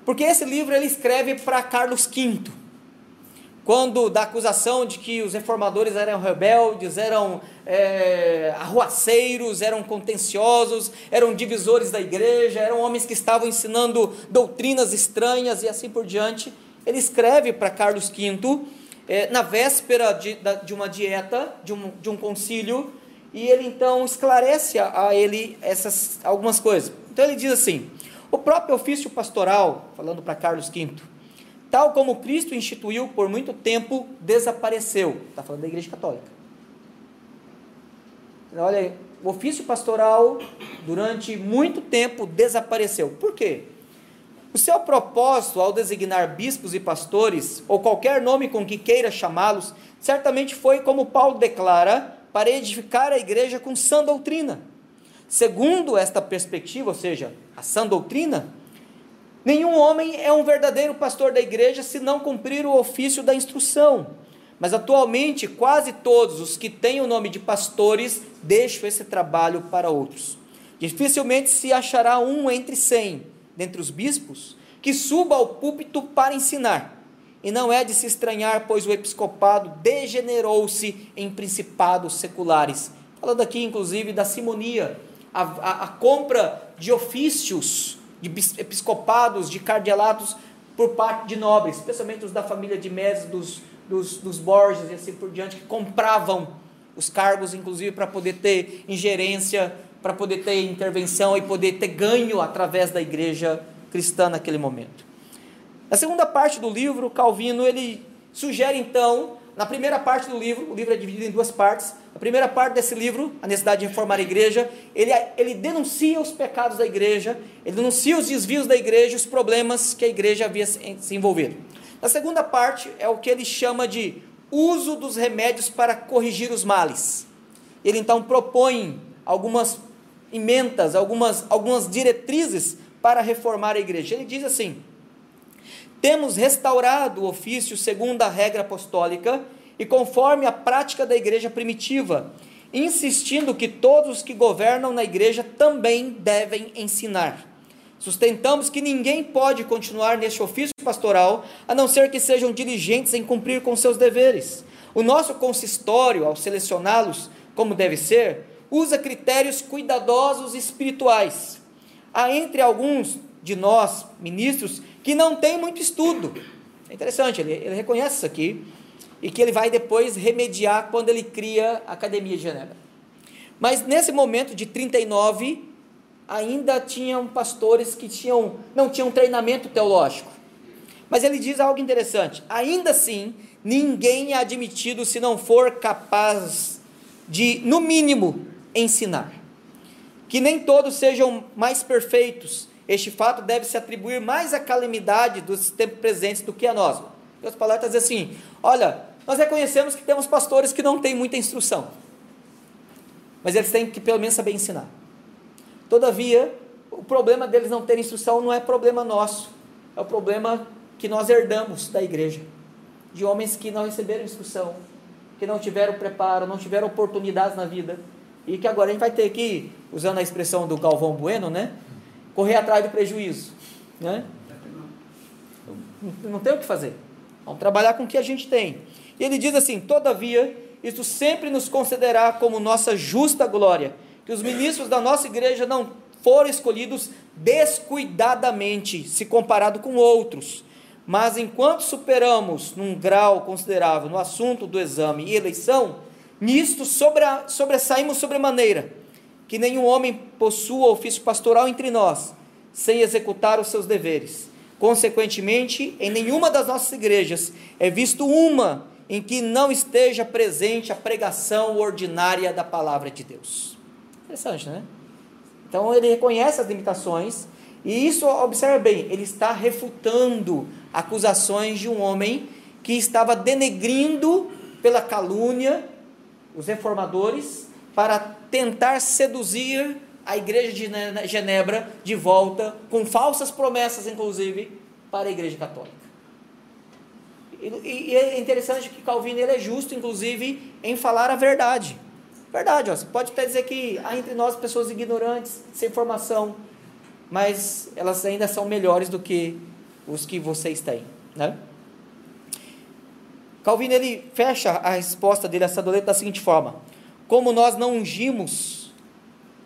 Porque esse livro ele escreve para Carlos V, quando da acusação de que os reformadores eram rebeldes, eram é, arruaceiros, eram contenciosos, eram divisores da igreja, eram homens que estavam ensinando doutrinas estranhas e assim por diante. Ele escreve para Carlos V, é, na véspera de, de uma dieta, de um, de um concílio, e ele então esclarece a, a ele essas algumas coisas. Então ele diz assim: o próprio ofício pastoral, falando para Carlos V, tal como Cristo instituiu por muito tempo, desapareceu. Está falando da Igreja Católica. Olha o ofício pastoral, durante muito tempo, desapareceu. Por quê? O seu propósito ao designar bispos e pastores, ou qualquer nome com que queira chamá-los, certamente foi, como Paulo declara, para edificar a igreja com sã doutrina. Segundo esta perspectiva, ou seja, a sã doutrina, Nenhum homem é um verdadeiro pastor da igreja se não cumprir o ofício da instrução. Mas atualmente, quase todos os que têm o nome de pastores deixam esse trabalho para outros. Dificilmente se achará um entre cem, dentre os bispos, que suba ao púlpito para ensinar. E não é de se estranhar, pois o episcopado degenerou-se em principados seculares. Falando aqui, inclusive, da simonia, a, a, a compra de ofícios de episcopados, de cardealatos por parte de nobres, especialmente os da família de Médici, dos, dos, dos Borges e assim por diante, que compravam os cargos, inclusive, para poder ter ingerência, para poder ter intervenção e poder ter ganho através da igreja cristã naquele momento. Na segunda parte do livro, Calvino ele sugere então na primeira parte do livro, o livro é dividido em duas partes. A primeira parte desse livro, a necessidade de reformar a igreja, ele, ele denuncia os pecados da igreja, ele denuncia os desvios da igreja, os problemas que a igreja havia se envolvido. Na segunda parte é o que ele chama de uso dos remédios para corrigir os males. Ele então propõe algumas emendas, algumas, algumas diretrizes para reformar a igreja. Ele diz assim: temos restaurado o ofício segundo a regra apostólica e conforme a prática da igreja primitiva, insistindo que todos os que governam na igreja também devem ensinar. Sustentamos que ninguém pode continuar neste ofício pastoral a não ser que sejam diligentes em cumprir com seus deveres. O nosso consistório, ao selecioná-los como deve ser, usa critérios cuidadosos espirituais. Há entre alguns de nós, ministros, que não tem muito estudo. É interessante, ele, ele reconhece isso aqui e que ele vai depois remediar quando ele cria a Academia de Genebra. Mas nesse momento de 39, ainda tinham pastores que tinham, não tinham treinamento teológico. Mas ele diz algo interessante: ainda assim, ninguém é admitido se não for capaz de, no mínimo, ensinar. Que nem todos sejam mais perfeitos, este fato deve se atribuir mais à calamidade dos tempos presentes do que a nós. Deus palavras diz assim: olha, nós reconhecemos que temos pastores que não têm muita instrução, mas eles têm que pelo menos saber ensinar. Todavia, o problema deles não terem instrução não é problema nosso, é o problema que nós herdamos da igreja, de homens que não receberam instrução, que não tiveram preparo, não tiveram oportunidades na vida, e que agora a gente vai ter que, usando a expressão do Galvão Bueno, né, correr atrás do prejuízo, né? Não, tem o que fazer. Vamos trabalhar com o que a gente tem. E ele diz assim: Todavia, isto sempre nos considerará como nossa justa glória, que os ministros da nossa igreja não foram escolhidos descuidadamente, se comparado com outros. Mas enquanto superamos num grau considerável no assunto do exame e eleição, nisto sobressaímos sobremaneira, que nenhum homem possua ofício pastoral entre nós, sem executar os seus deveres. Consequentemente, em nenhuma das nossas igrejas é visto uma em que não esteja presente a pregação ordinária da palavra de Deus. Interessante, né? Então ele reconhece as limitações e isso, observe bem, ele está refutando acusações de um homem que estava denegrindo pela calúnia os reformadores para tentar seduzir a igreja de Genebra de volta, com falsas promessas, inclusive, para a igreja católica. E, e é interessante que Calvino ele é justo, inclusive, em falar a verdade. Verdade, ó, você pode até dizer que há entre nós pessoas ignorantes, sem formação, mas elas ainda são melhores do que os que vocês têm, né? Calvino ele fecha a resposta dele a essa doleta da seguinte forma: Como nós não ungimos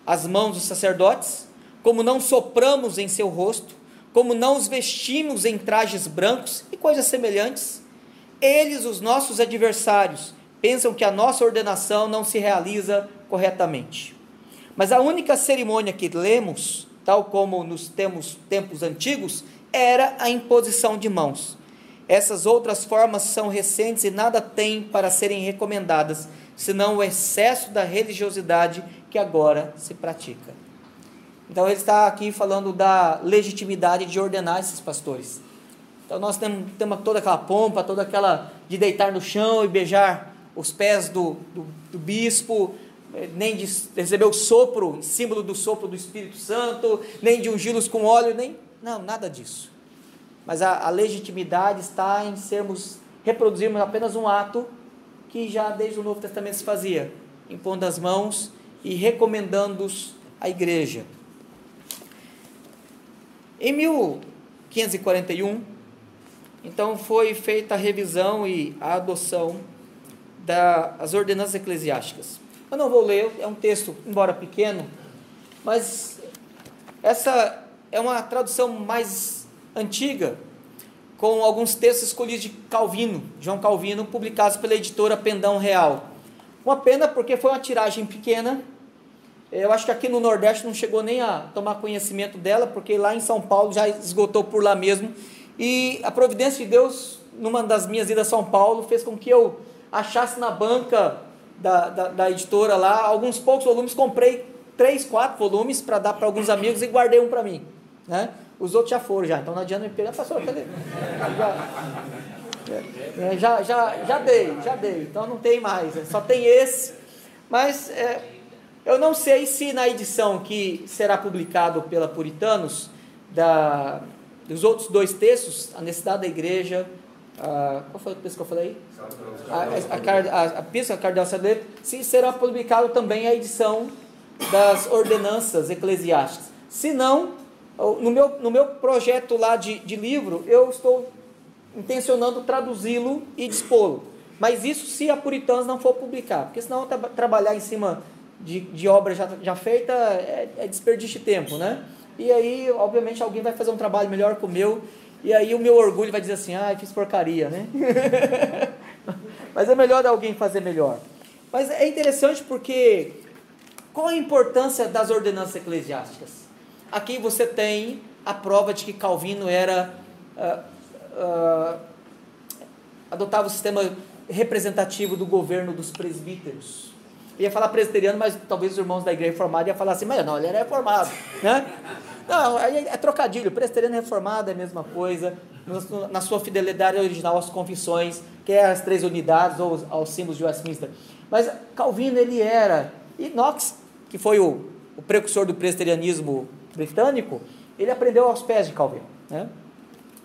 as mãos dos sacerdotes, como não sopramos em seu rosto, como não os vestimos em trajes brancos e coisas semelhantes, eles, os nossos adversários, pensam que a nossa ordenação não se realiza corretamente. Mas a única cerimônia que lemos, tal como nos temos tempos antigos, era a imposição de mãos. Essas outras formas são recentes e nada têm para serem recomendadas, senão o excesso da religiosidade que agora se pratica. Então ele está aqui falando da legitimidade de ordenar esses pastores. Então nós temos, temos toda aquela pompa, toda aquela de deitar no chão e beijar os pés do, do, do bispo, eh, nem de receber o sopro, símbolo do sopro do Espírito Santo, nem de ungí-los com óleo, nem. Não, nada disso. Mas a, a, legitimidade está em sermos, reproduzirmos apenas um ato que já desde o Novo Testamento se fazia, impondo as mãos e recomendando-os à igreja. Em 1541, então foi feita a revisão e a adoção das ordenanças eclesiásticas. Eu não vou ler, é um texto, embora pequeno, mas essa é uma tradução mais antiga, com alguns textos escolhidos de Calvino, João Calvino, publicados pela editora Pendão Real. Uma pena porque foi uma tiragem pequena. Eu acho que aqui no Nordeste não chegou nem a tomar conhecimento dela, porque lá em São Paulo já esgotou por lá mesmo. E a providência de Deus, numa das minhas idas a São Paulo, fez com que eu achasse na banca da, da, da editora lá alguns poucos volumes, comprei três, quatro volumes para dar para alguns amigos e guardei um para mim. Né? Os outros já foram já, então não adianta me pegar, pastor, cadê? Já, é, já, já, já dei, já dei, então não tem mais, é, só tem esse. Mas é, eu não sei se na edição que será publicado pela Puritanos, da, dos outros dois textos, a necessidade da igreja, a, qual foi o texto que eu falei? A, a, a, a Pista Cardeal Sadler, se será publicado também a edição das ordenanças eclesiásticas. Se não, no meu, no meu projeto lá de, de livro, eu estou intencionando traduzi-lo e dispô-lo. Mas isso se a Puritanos não for publicar, porque senão tra trabalhar em cima de, de obra já, já feita é, é desperdício de tempo, né? E aí, obviamente, alguém vai fazer um trabalho melhor que o meu, e aí o meu orgulho vai dizer assim, ah, fiz porcaria, né? [LAUGHS] Mas é melhor alguém fazer melhor. Mas é interessante porque qual a importância das ordenanças eclesiásticas? Aqui você tem a prova de que Calvino era uh, uh, adotava o sistema representativo do governo dos presbíteros ia falar presbiteriano, mas talvez os irmãos da igreja reformada iam falar assim, mas não, ele era reformado, [LAUGHS] né? Não, aí é trocadilho, presbiteriano reformado é a mesma coisa, na sua fidelidade original às confissões, que é as três unidades ou aos símbolos de Westminster. Mas Calvino, ele era, e Knox, que foi o, o precursor do presbiterianismo britânico, ele aprendeu aos pés de Calvino, né?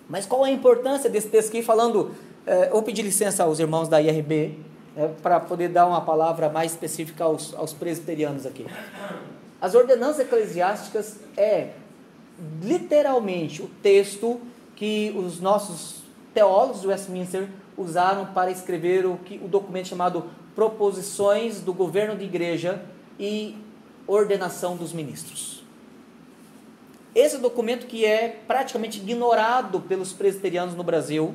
Mas qual a importância desse texto aqui falando? É, vou pedir licença aos irmãos da IRB é, para poder dar uma palavra mais específica aos, aos presbiterianos aqui. As ordenanças eclesiásticas é literalmente o texto que os nossos teólogos do Westminster usaram para escrever o, que, o documento chamado Proposições do Governo de Igreja e Ordenação dos Ministros. Esse documento que é praticamente ignorado pelos presbiterianos no Brasil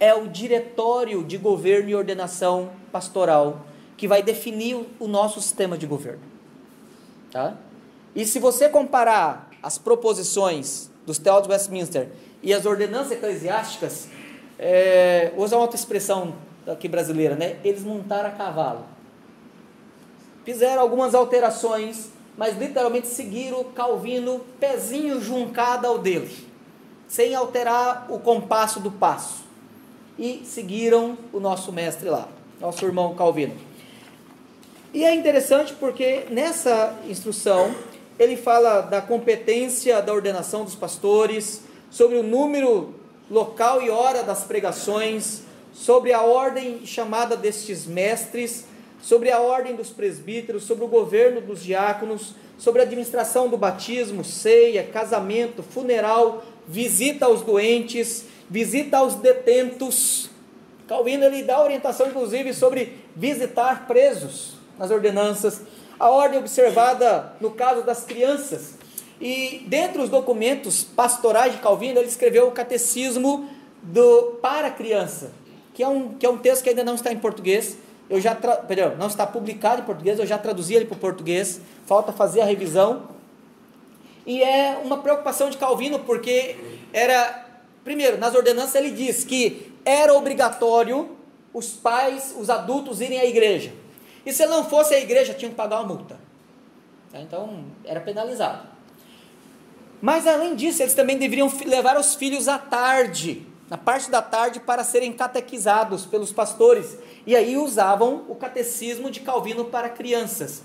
é o Diretório de Governo e Ordenação Pastoral, que vai definir o nosso sistema de governo. Tá? E se você comparar as proposições dos teólogos Westminster e as ordenanças eclesiásticas, é, vou usar uma outra expressão aqui brasileira, né? Eles montaram a cavalo. Fizeram algumas alterações, mas literalmente seguiram Calvino pezinho juncado ao dele, sem alterar o compasso do passo. E seguiram o nosso mestre lá, nosso irmão Calvino. E é interessante porque nessa instrução ele fala da competência da ordenação dos pastores, sobre o número, local e hora das pregações, sobre a ordem chamada destes mestres, sobre a ordem dos presbíteros, sobre o governo dos diáconos, sobre a administração do batismo, ceia, casamento, funeral, visita aos doentes, visita aos detentos. Calvino ele dá orientação inclusive sobre visitar presos nas ordenanças a ordem observada no caso das crianças. E dentre os documentos pastorais de Calvino, ele escreveu o Catecismo do para a criança, que é um, que é um texto que ainda não está em português. Eu já tra... Perdão, não está publicado em português, eu já traduzi ele para o português, falta fazer a revisão. E é uma preocupação de Calvino, porque era, primeiro, nas ordenanças ele diz que era obrigatório os pais, os adultos irem à igreja. E se não fosse a igreja, tinha que pagar uma multa. Tá? Então, era penalizado. Mas além disso, eles também deveriam levar os filhos à tarde, na parte da tarde, para serem catequizados pelos pastores. E aí usavam o catecismo de Calvino para crianças.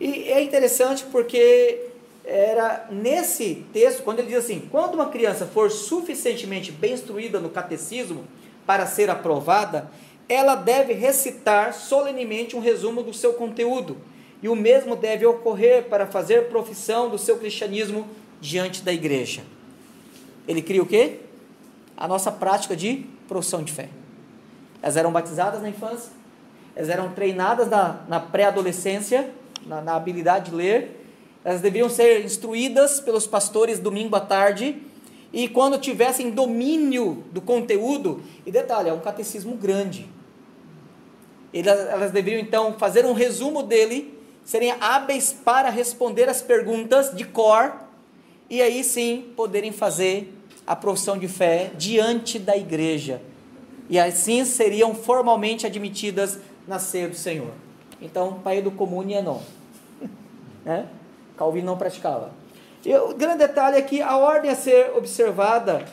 E é interessante porque era nesse texto, quando ele diz assim: quando uma criança for suficientemente bem instruída no catecismo para ser aprovada, ela deve recitar solenemente um resumo do seu conteúdo, e o mesmo deve ocorrer para fazer profissão do seu cristianismo diante da igreja. Ele cria o quê? A nossa prática de profissão de fé. Elas eram batizadas na infância, elas eram treinadas na, na pré-adolescência, na, na habilidade de ler, elas deveriam ser instruídas pelos pastores domingo à tarde, e quando tivessem domínio do conteúdo, e detalhe, é um catecismo grande, elas deveriam então fazer um resumo dele, serem hábeis para responder as perguntas de cor, e aí sim poderem fazer a profissão de fé diante da igreja. E assim seriam formalmente admitidas na ceia do Senhor. Então, pai do comum é não. [LAUGHS] né? Calvino não praticava. E o grande detalhe é que a ordem a ser observada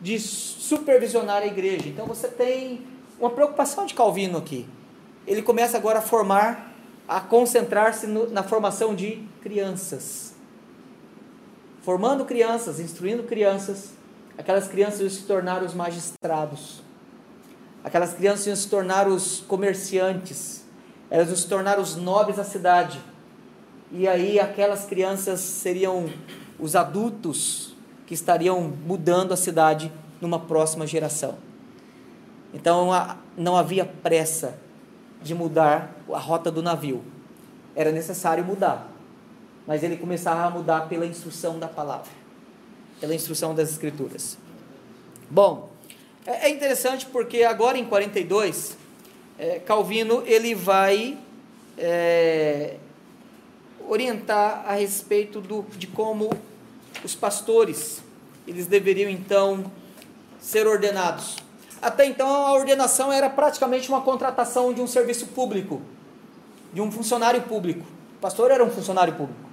de supervisionar a igreja. Então você tem uma preocupação de Calvino aqui ele começa agora a formar, a concentrar-se na formação de crianças. Formando crianças, instruindo crianças, aquelas crianças iam se tornar os magistrados, aquelas crianças iam se tornar os comerciantes, elas iam se tornar os nobres da cidade. E aí aquelas crianças seriam os adultos que estariam mudando a cidade numa próxima geração. Então não havia pressa de mudar a rota do navio. Era necessário mudar. Mas ele começava a mudar pela instrução da palavra, pela instrução das Escrituras. Bom, é, é interessante porque agora em 42, é, Calvino ele vai é, orientar a respeito do, de como os pastores eles deveriam então ser ordenados. Até então a ordenação era praticamente uma contratação de um serviço público, de um funcionário público. O pastor era um funcionário público.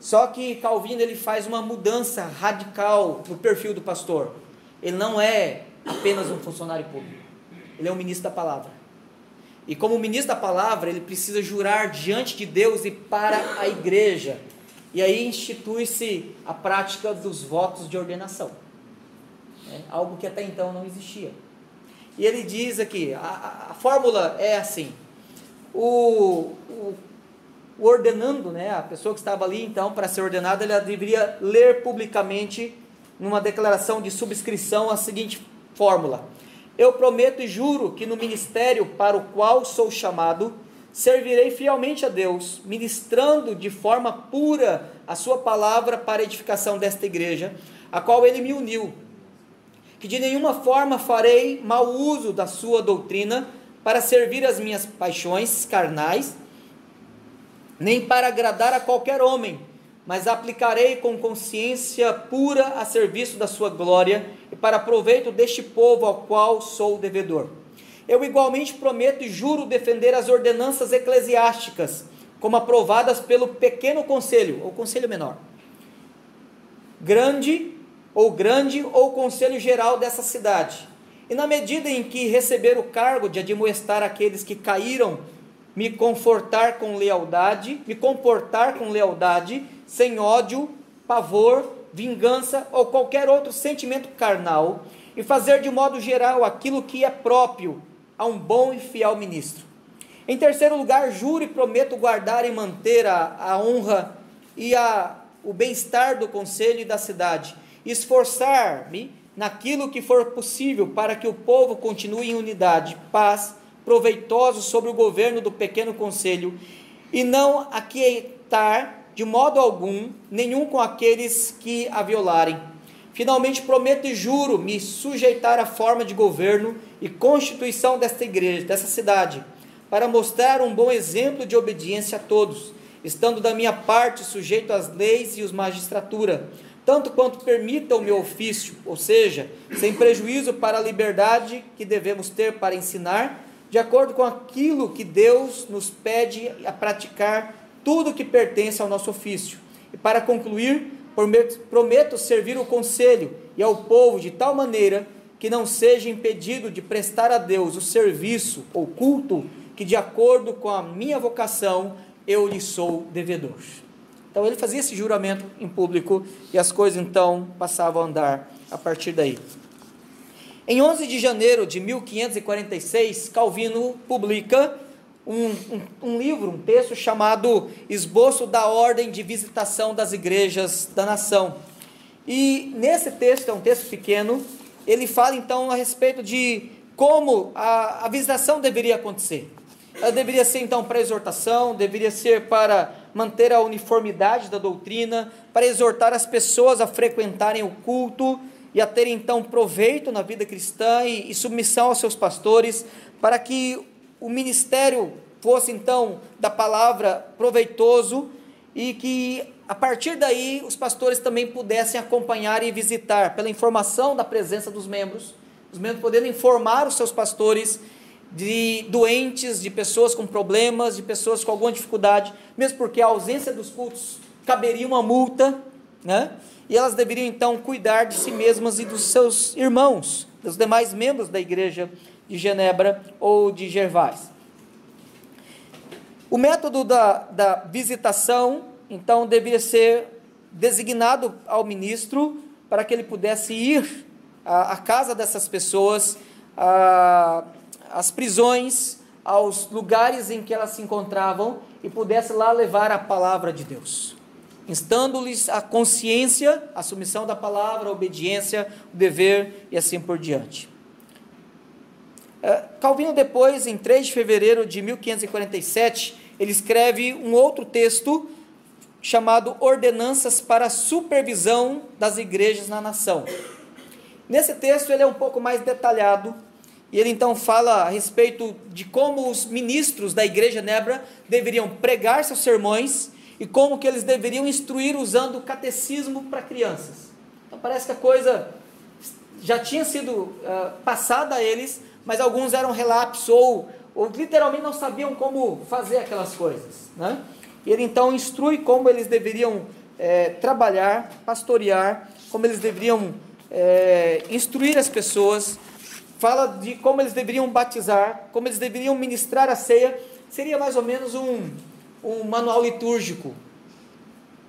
Só que Calvino ele faz uma mudança radical no perfil do pastor. Ele não é apenas um funcionário público. Ele é um ministro da palavra. E como ministro da palavra, ele precisa jurar diante de Deus e para a igreja. E aí institui-se a prática dos votos de ordenação. É. algo que até então não existia. E ele diz aqui: a, a, a fórmula é assim. O, o, o, ordenando, né, a pessoa que estava ali então para ser ordenada, ela deveria ler publicamente numa declaração de subscrição a seguinte fórmula: Eu prometo e juro que no ministério para o qual sou chamado, servirei fielmente a Deus, ministrando de forma pura a sua palavra para a edificação desta igreja, a qual ele me uniu. Que de nenhuma forma farei mau uso da sua doutrina para servir as minhas paixões carnais, nem para agradar a qualquer homem mas aplicarei com consciência pura a serviço da sua glória e para proveito deste povo ao qual sou devedor. Eu igualmente prometo e juro defender as ordenanças eclesiásticas, como aprovadas pelo pequeno conselho, ou conselho menor, grande ou grande ou conselho geral dessa cidade. E na medida em que receber o cargo de admoestar aqueles que caíram, me confortar com lealdade, me comportar com lealdade, sem ódio, pavor, vingança ou qualquer outro sentimento carnal, e fazer de modo geral aquilo que é próprio a um bom e fiel ministro. Em terceiro lugar, juro e prometo guardar e manter a, a honra e a, o bem-estar do conselho e da cidade, esforçar-me naquilo que for possível para que o povo continue em unidade, paz, proveitoso sobre o governo do pequeno conselho, e não aquietar de modo algum nenhum com aqueles que a violarem. Finalmente prometo e juro me sujeitar à forma de governo e constituição desta igreja, dessa cidade, para mostrar um bom exemplo de obediência a todos, estando da minha parte sujeito às leis e os magistratura, tanto quanto permita o meu ofício, ou seja, sem prejuízo para a liberdade que devemos ter para ensinar, de acordo com aquilo que Deus nos pede a praticar tudo que pertence ao nosso ofício. E para concluir, prometo servir o conselho e ao povo de tal maneira que não seja impedido de prestar a Deus o serviço ou culto que, de acordo com a minha vocação, eu lhe sou devedor. Então ele fazia esse juramento em público e as coisas então passavam a andar a partir daí. Em 11 de janeiro de 1546, Calvino publica um, um, um, livro, um texto chamado Esboço da Ordem de Visitação das Igrejas da Nação. E nesse texto, é um texto pequeno, ele fala então a respeito de como a, a visitação deveria acontecer. Ela deveria ser então para exortação, deveria ser para manter a uniformidade da doutrina, para exortar as pessoas a frequentarem o culto e a terem então proveito na vida cristã e, e submissão aos seus pastores, para que o ministério fosse então da palavra proveitoso e que a partir daí os pastores também pudessem acompanhar e visitar pela informação da presença dos membros, os membros podendo informar os seus pastores de doentes, de pessoas com problemas, de pessoas com alguma dificuldade, mesmo porque a ausência dos cultos caberia uma multa, né? E elas deveriam então cuidar de si mesmas e dos seus irmãos, dos demais membros da igreja de Genebra ou de Gervais. O método da, da visitação, então, deveria ser designado ao ministro para que ele pudesse ir à, à casa dessas pessoas, às prisões, aos lugares em que elas se encontravam e pudesse lá levar a palavra de Deus, instando-lhes a consciência, a submissão da palavra, a obediência, o dever e assim por diante. É, Calvino, depois, em 3 de fevereiro de 1547, ele escreve um outro texto chamado Ordenanças para a Supervisão das Igrejas na Nação. Nesse texto, ele é um pouco mais detalhado e ele então fala a respeito de como os ministros da Igreja Nebra deveriam pregar seus sermões e como que eles deveriam instruir usando o catecismo para crianças. Então parece que a coisa já tinha sido uh, passada a eles, mas alguns eram relapsos ou, ou literalmente não sabiam como fazer aquelas coisas. Né? E ele então instrui como eles deveriam é, trabalhar, pastorear, como eles deveriam é, instruir as pessoas, fala de como eles deveriam batizar, como eles deveriam ministrar a ceia. Seria mais ou menos um, um manual litúrgico.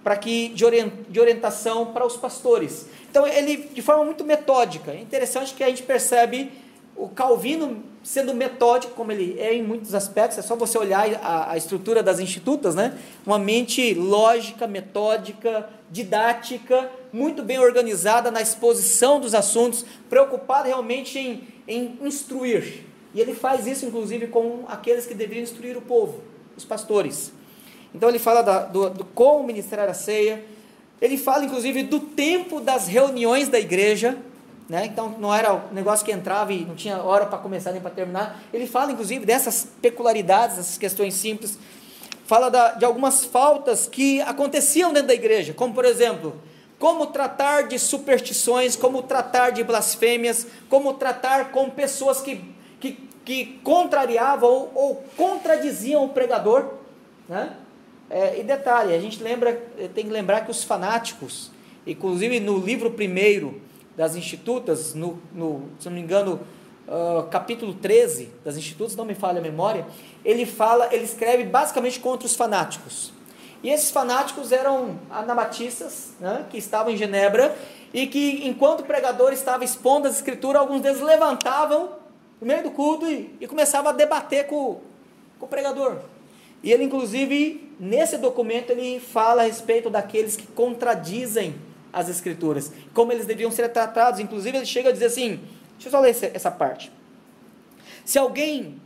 para que de orientação para os pastores. Então ele de forma muito metódica. É interessante que a gente percebe o Calvino sendo metódico, como ele é em muitos aspectos, é só você olhar a, a estrutura das institutas, né? Uma mente lógica, metódica, didática, muito bem organizada na exposição dos assuntos, preocupada realmente em, em instruir. E ele faz isso, inclusive, com aqueles que deveriam instruir o povo, os pastores. Então ele fala da, do, do como ministrar a ceia, ele fala, inclusive, do tempo das reuniões da igreja, né? Então não era o negócio que entrava e não tinha hora para começar nem para terminar. Ele fala, inclusive, dessas peculiaridades, essas questões simples. Fala da, de algumas faltas que aconteciam dentro da igreja, como por exemplo, como tratar de superstições, como tratar de blasfêmias, como tratar com pessoas que, que, que contrariavam ou, ou contradiziam o pregador. Né? É, e detalhe, a gente lembra, tem que lembrar que os fanáticos, inclusive no livro primeiro, das Institutas, no, no, se não me engano, uh, capítulo 13 das Institutas, não me falha a memória, ele fala, ele escreve basicamente contra os fanáticos. E esses fanáticos eram anabatistas, né, que estavam em Genebra, e que enquanto o pregador estava expondo as escrituras, alguns deles levantavam no meio do culto e, e começavam a debater com, com o pregador. E ele, inclusive, nesse documento, ele fala a respeito daqueles que contradizem as Escrituras, como eles deviam ser tratados. Inclusive, ele chega a dizer assim: deixa eu só ler essa parte. Se alguém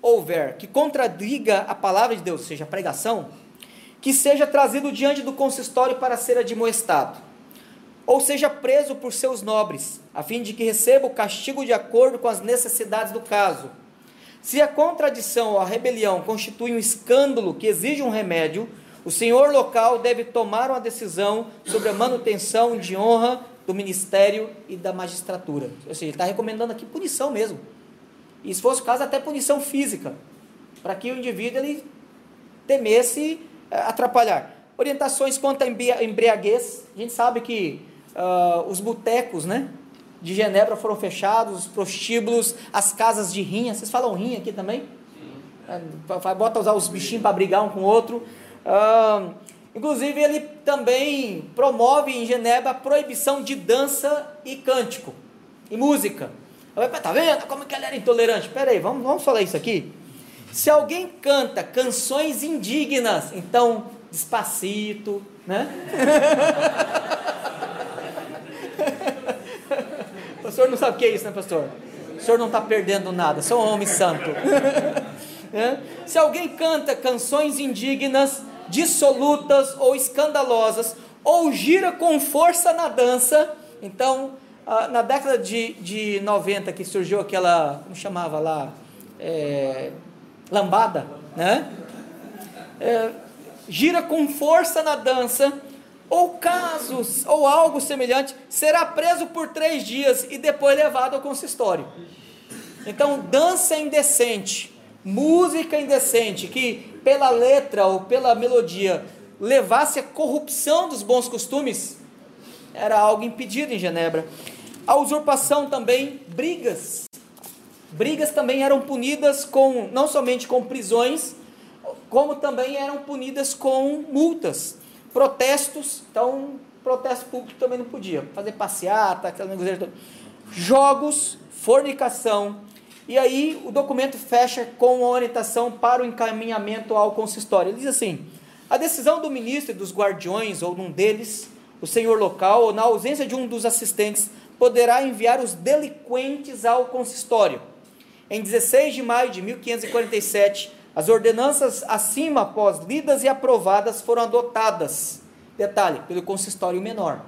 houver que contradiga a palavra de Deus, seja a pregação, que seja trazido diante do consistório para ser admoestado, ou seja preso por seus nobres, a fim de que receba o castigo de acordo com as necessidades do caso. Se a contradição ou a rebelião constitui um escândalo que exige um remédio, o senhor local deve tomar uma decisão sobre a manutenção de honra do ministério e da magistratura. Ou seja, ele está recomendando aqui punição mesmo. E se fosse o caso, até punição física, para que o indivíduo ele temesse eh, atrapalhar. Orientações quanto à embriaguez. A gente sabe que uh, os botecos né, de Genebra foram fechados, os prostíbulos, as casas de rinha. Vocês falam rinha aqui também? Sim. É, bota usar os bichinhos para brigar um com o outro. Ah, inclusive, ele também promove em Genebra a proibição de dança e cântico e música. Tá vendo como que ele era intolerante? Espera aí, vamos, vamos falar isso aqui. Se alguém canta canções indignas, então, despacito, né? [LAUGHS] o senhor não sabe o que é isso, né, pastor? O senhor não está perdendo nada, sou um homem santo. [LAUGHS] Se alguém canta canções indignas, dissolutas ou escandalosas, ou gira com força na dança. Então, na década de, de 90 que surgiu aquela, como chamava lá, é, lambada, né? É, gira com força na dança, ou casos, ou algo semelhante, será preso por três dias e depois levado ao consistório. Então, dança indecente, música indecente, que pela letra ou pela melodia levasse a corrupção dos bons costumes, era algo impedido em Genebra. A usurpação também, brigas. Brigas também eram punidas com não somente com prisões, como também eram punidas com multas. Protestos, então protesto público também não podia. Fazer passeata, aquela negócio. Jogos, fornicação, e aí o documento fecha com uma orientação para o encaminhamento ao consistório. Ele diz assim: a decisão do ministro e dos guardiões ou de um deles, o senhor local, ou na ausência de um dos assistentes, poderá enviar os delinquentes ao consistório. Em 16 de maio de 1547, as ordenanças acima após lidas e aprovadas foram adotadas. Detalhe, pelo consistório menor.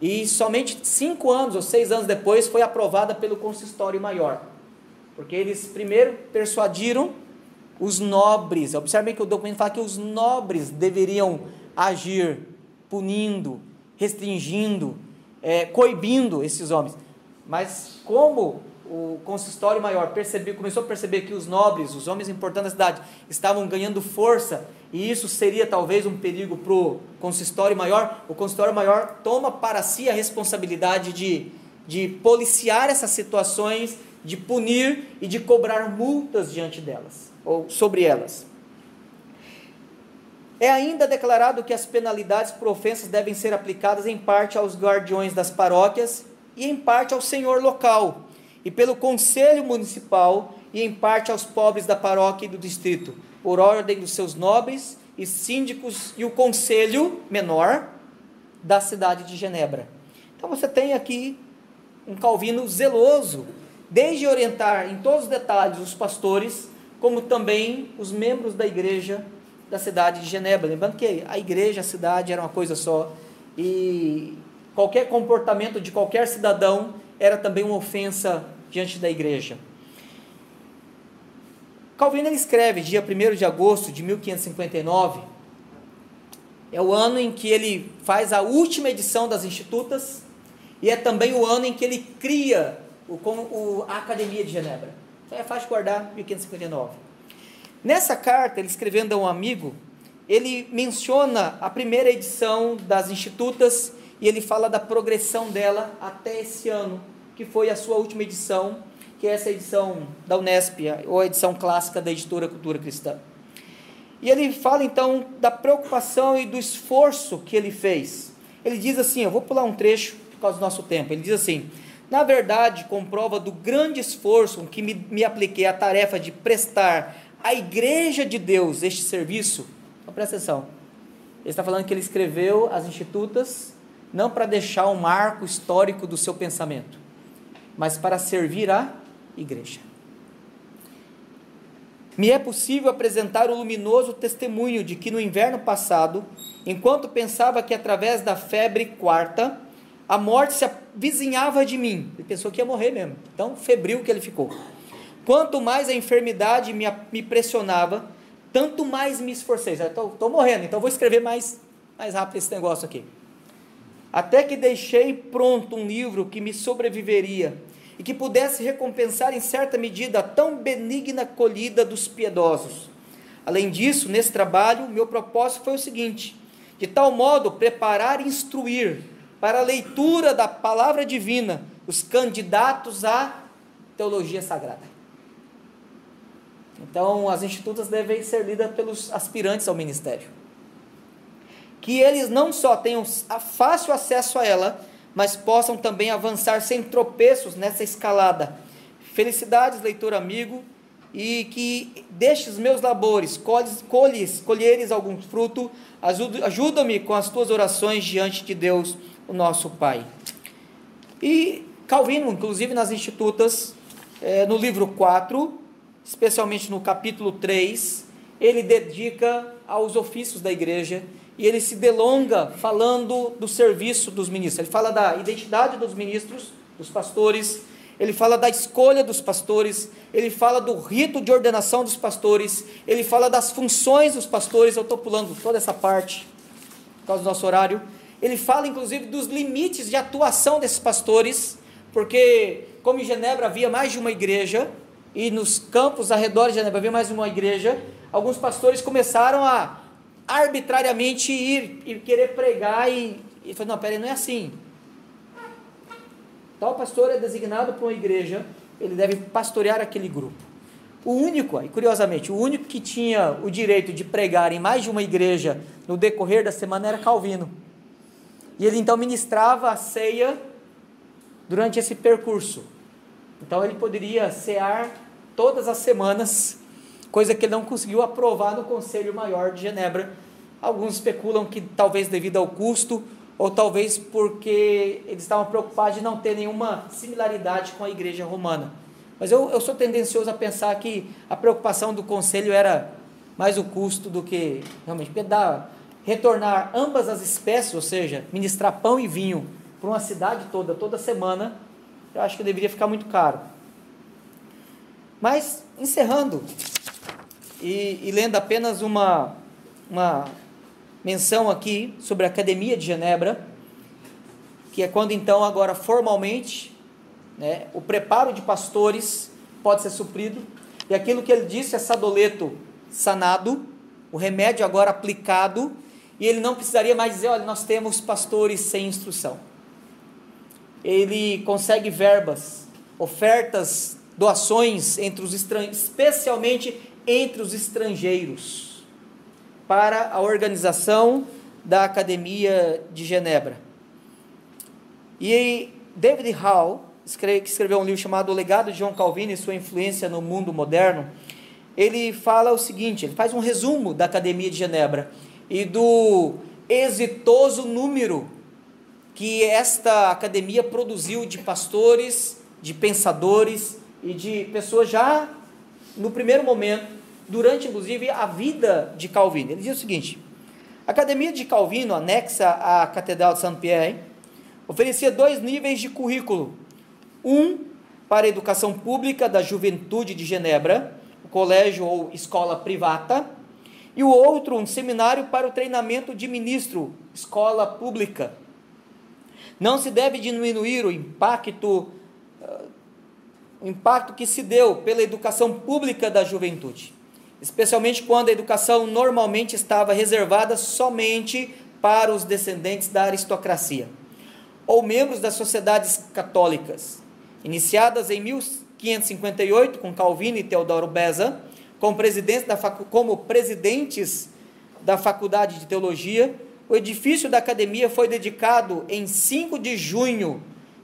E somente cinco anos ou seis anos depois foi aprovada pelo consistório maior. Porque eles primeiro persuadiram os nobres. Observem que o documento fala que os nobres deveriam agir punindo, restringindo, é, coibindo esses homens. Mas como o consistório maior percebeu, começou a perceber que os nobres, os homens importantes da cidade, estavam ganhando força e isso seria talvez um perigo para o consistório maior, o consistório maior toma para si a responsabilidade de, de policiar essas situações, de punir e de cobrar multas diante delas, ou sobre elas. É ainda declarado que as penalidades por ofensas devem ser aplicadas em parte aos guardiões das paróquias e em parte ao senhor local, e pelo conselho municipal e em parte aos pobres da paróquia e do distrito, por ordem dos seus nobres e síndicos e o conselho menor da cidade de Genebra. Então você tem aqui um Calvino zeloso, desde orientar em todos os detalhes os pastores, como também os membros da igreja da cidade de Genebra. Lembrando que a igreja, a cidade era uma coisa só e qualquer comportamento de qualquer cidadão era também uma ofensa diante da igreja. Calvino escreve, dia 1 de agosto de 1559, é o ano em que ele faz a última edição das Institutas e é também o ano em que ele cria o, o, a Academia de Genebra. Então é fácil guardar 1559. Nessa carta, ele escrevendo a um amigo, ele menciona a primeira edição das Institutas e ele fala da progressão dela até esse ano, que foi a sua última edição, que é essa edição da Unesp, ou a edição clássica da editora Cultura Cristã. E ele fala então da preocupação e do esforço que ele fez. Ele diz assim: eu vou pular um trecho por causa do nosso tempo. Ele diz assim: na verdade, comprova do grande esforço com que me, me apliquei à tarefa de prestar à Igreja de Deus este serviço. Então, presta atenção. Ele está falando que ele escreveu as Institutas não para deixar um marco histórico do seu pensamento, mas para servir a igreja. Me é possível apresentar o luminoso testemunho de que no inverno passado, enquanto pensava que através da febre quarta, a morte se avizinhava de mim. Ele pensou que ia morrer mesmo, tão febril que ele ficou. Quanto mais a enfermidade me, me pressionava, tanto mais me esforcei. Estou morrendo, então vou escrever mais, mais rápido esse negócio aqui. Até que deixei pronto um livro que me sobreviveria e que pudesse recompensar em certa medida a tão benigna colhida dos piedosos. Além disso, nesse trabalho, meu propósito foi o seguinte: de tal modo preparar e instruir para a leitura da palavra divina os candidatos à teologia sagrada. Então, as institutas devem ser lidas pelos aspirantes ao ministério. Que eles não só tenham fácil acesso a ela, mas possam também avançar sem tropeços nessa escalada. Felicidades, leitor amigo, e que destes meus labores colhes, colhes, colheres algum fruto, ajuda-me com as tuas orações diante de Deus, o nosso Pai. E Calvino, inclusive nas Institutas, é, no livro 4, especialmente no capítulo 3, ele dedica aos ofícios da igreja e ele se delonga falando do serviço dos ministros. Ele fala da identidade dos ministros, dos pastores, ele fala da escolha dos pastores, ele fala do rito de ordenação dos pastores, ele fala das funções dos pastores. Eu estou pulando toda essa parte por causa do nosso horário. Ele fala inclusive dos limites de atuação desses pastores, porque, como em Genebra havia mais de uma igreja, e nos campos arredores de Genebra havia mais uma igreja, alguns pastores começaram a arbitrariamente ir e querer pregar e, e falou, não, peraí, não é assim. Tal pastor é designado para uma igreja, ele deve pastorear aquele grupo. O único, e curiosamente, o único que tinha o direito de pregar em mais de uma igreja no decorrer da semana era Calvino. E ele então ministrava a ceia durante esse percurso. Então ele poderia cear todas as semanas, coisa que ele não conseguiu aprovar no Conselho Maior de Genebra. Alguns especulam que talvez devido ao custo, ou talvez porque eles estavam preocupados de não ter nenhuma similaridade com a igreja romana. Mas eu, eu sou tendencioso a pensar que a preocupação do conselho era mais o custo do que realmente dar, retornar ambas as espécies, ou seja, ministrar pão e vinho para uma cidade toda, toda semana, eu acho que deveria ficar muito caro. Mas, encerrando e, e lendo apenas uma, uma menção aqui sobre a Academia de Genebra, que é quando então, agora formalmente, né, o preparo de pastores pode ser suprido, e aquilo que ele disse é sadoleto sanado, o remédio agora aplicado, e ele não precisaria mais dizer: olha, nós temos pastores sem instrução. Ele consegue verbas, ofertas doações entre os estrangeiros, especialmente entre os estrangeiros. para a organização da Academia de Genebra. E David Hall, que escreveu um livro chamado O Legado de João Calvino e Sua Influência no Mundo Moderno, ele fala o seguinte, ele faz um resumo da Academia de Genebra e do exitoso número que esta academia produziu de pastores, de pensadores e de pessoas já no primeiro momento, durante inclusive a vida de Calvino. Ele diz o seguinte: a Academia de Calvino, anexa à Catedral de Saint-Pierre, oferecia dois níveis de currículo. Um para a educação pública da juventude de Genebra, o colégio ou escola privata, e o outro, um seminário para o treinamento de ministro, escola pública. Não se deve diminuir o impacto, o impacto que se deu pela educação pública da juventude, especialmente quando a educação normalmente estava reservada somente para os descendentes da aristocracia ou membros das sociedades católicas, iniciadas em 1558 com Calvino e Teodoro Beza como presidentes da, como presidentes da Faculdade de Teologia, o edifício da academia foi dedicado em 5 de junho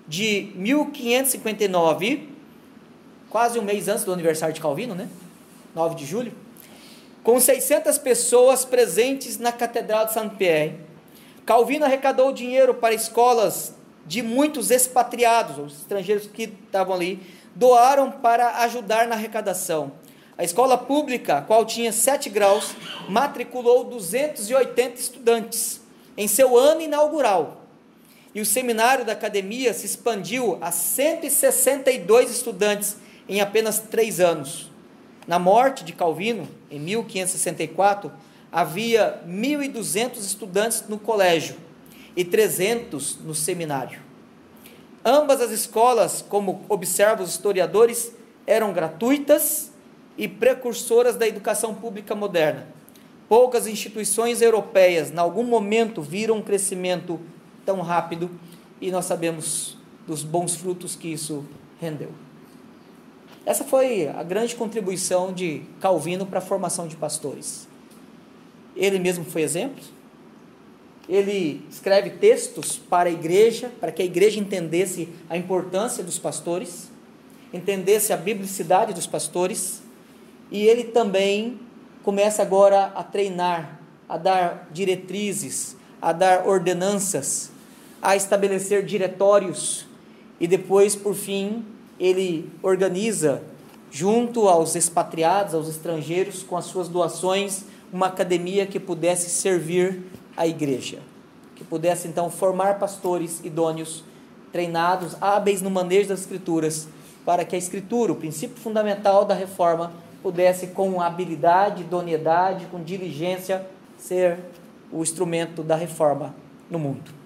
de 1559, quase um mês antes do aniversário de Calvino, né? 9 de julho, com 600 pessoas presentes na Catedral de Saint-Pierre. Calvino arrecadou dinheiro para escolas de muitos expatriados, os estrangeiros que estavam ali, doaram para ajudar na arrecadação. A escola pública, qual tinha sete graus, matriculou 280 estudantes em seu ano inaugural. E o seminário da academia se expandiu a 162 estudantes em apenas três anos. Na morte de Calvino, em 1564, havia 1.200 estudantes no colégio e 300 no seminário. Ambas as escolas, como observam os historiadores, eram gratuitas e precursoras da educação pública moderna. Poucas instituições europeias, em algum momento, viram um crescimento tão rápido e nós sabemos dos bons frutos que isso rendeu. Essa foi a grande contribuição de Calvino para a formação de pastores. Ele mesmo foi exemplo. Ele escreve textos para a igreja, para que a igreja entendesse a importância dos pastores, entendesse a biblicidade dos pastores e ele também começa agora a treinar, a dar diretrizes, a dar ordenanças, a estabelecer diretórios e depois, por fim, ele organiza, junto aos expatriados, aos estrangeiros, com as suas doações, uma academia que pudesse servir a igreja, que pudesse então formar pastores idôneos, treinados, hábeis no manejo das escrituras, para que a escritura, o princípio fundamental da reforma, pudesse, com habilidade, idoneidade, com diligência, ser o instrumento da reforma no mundo.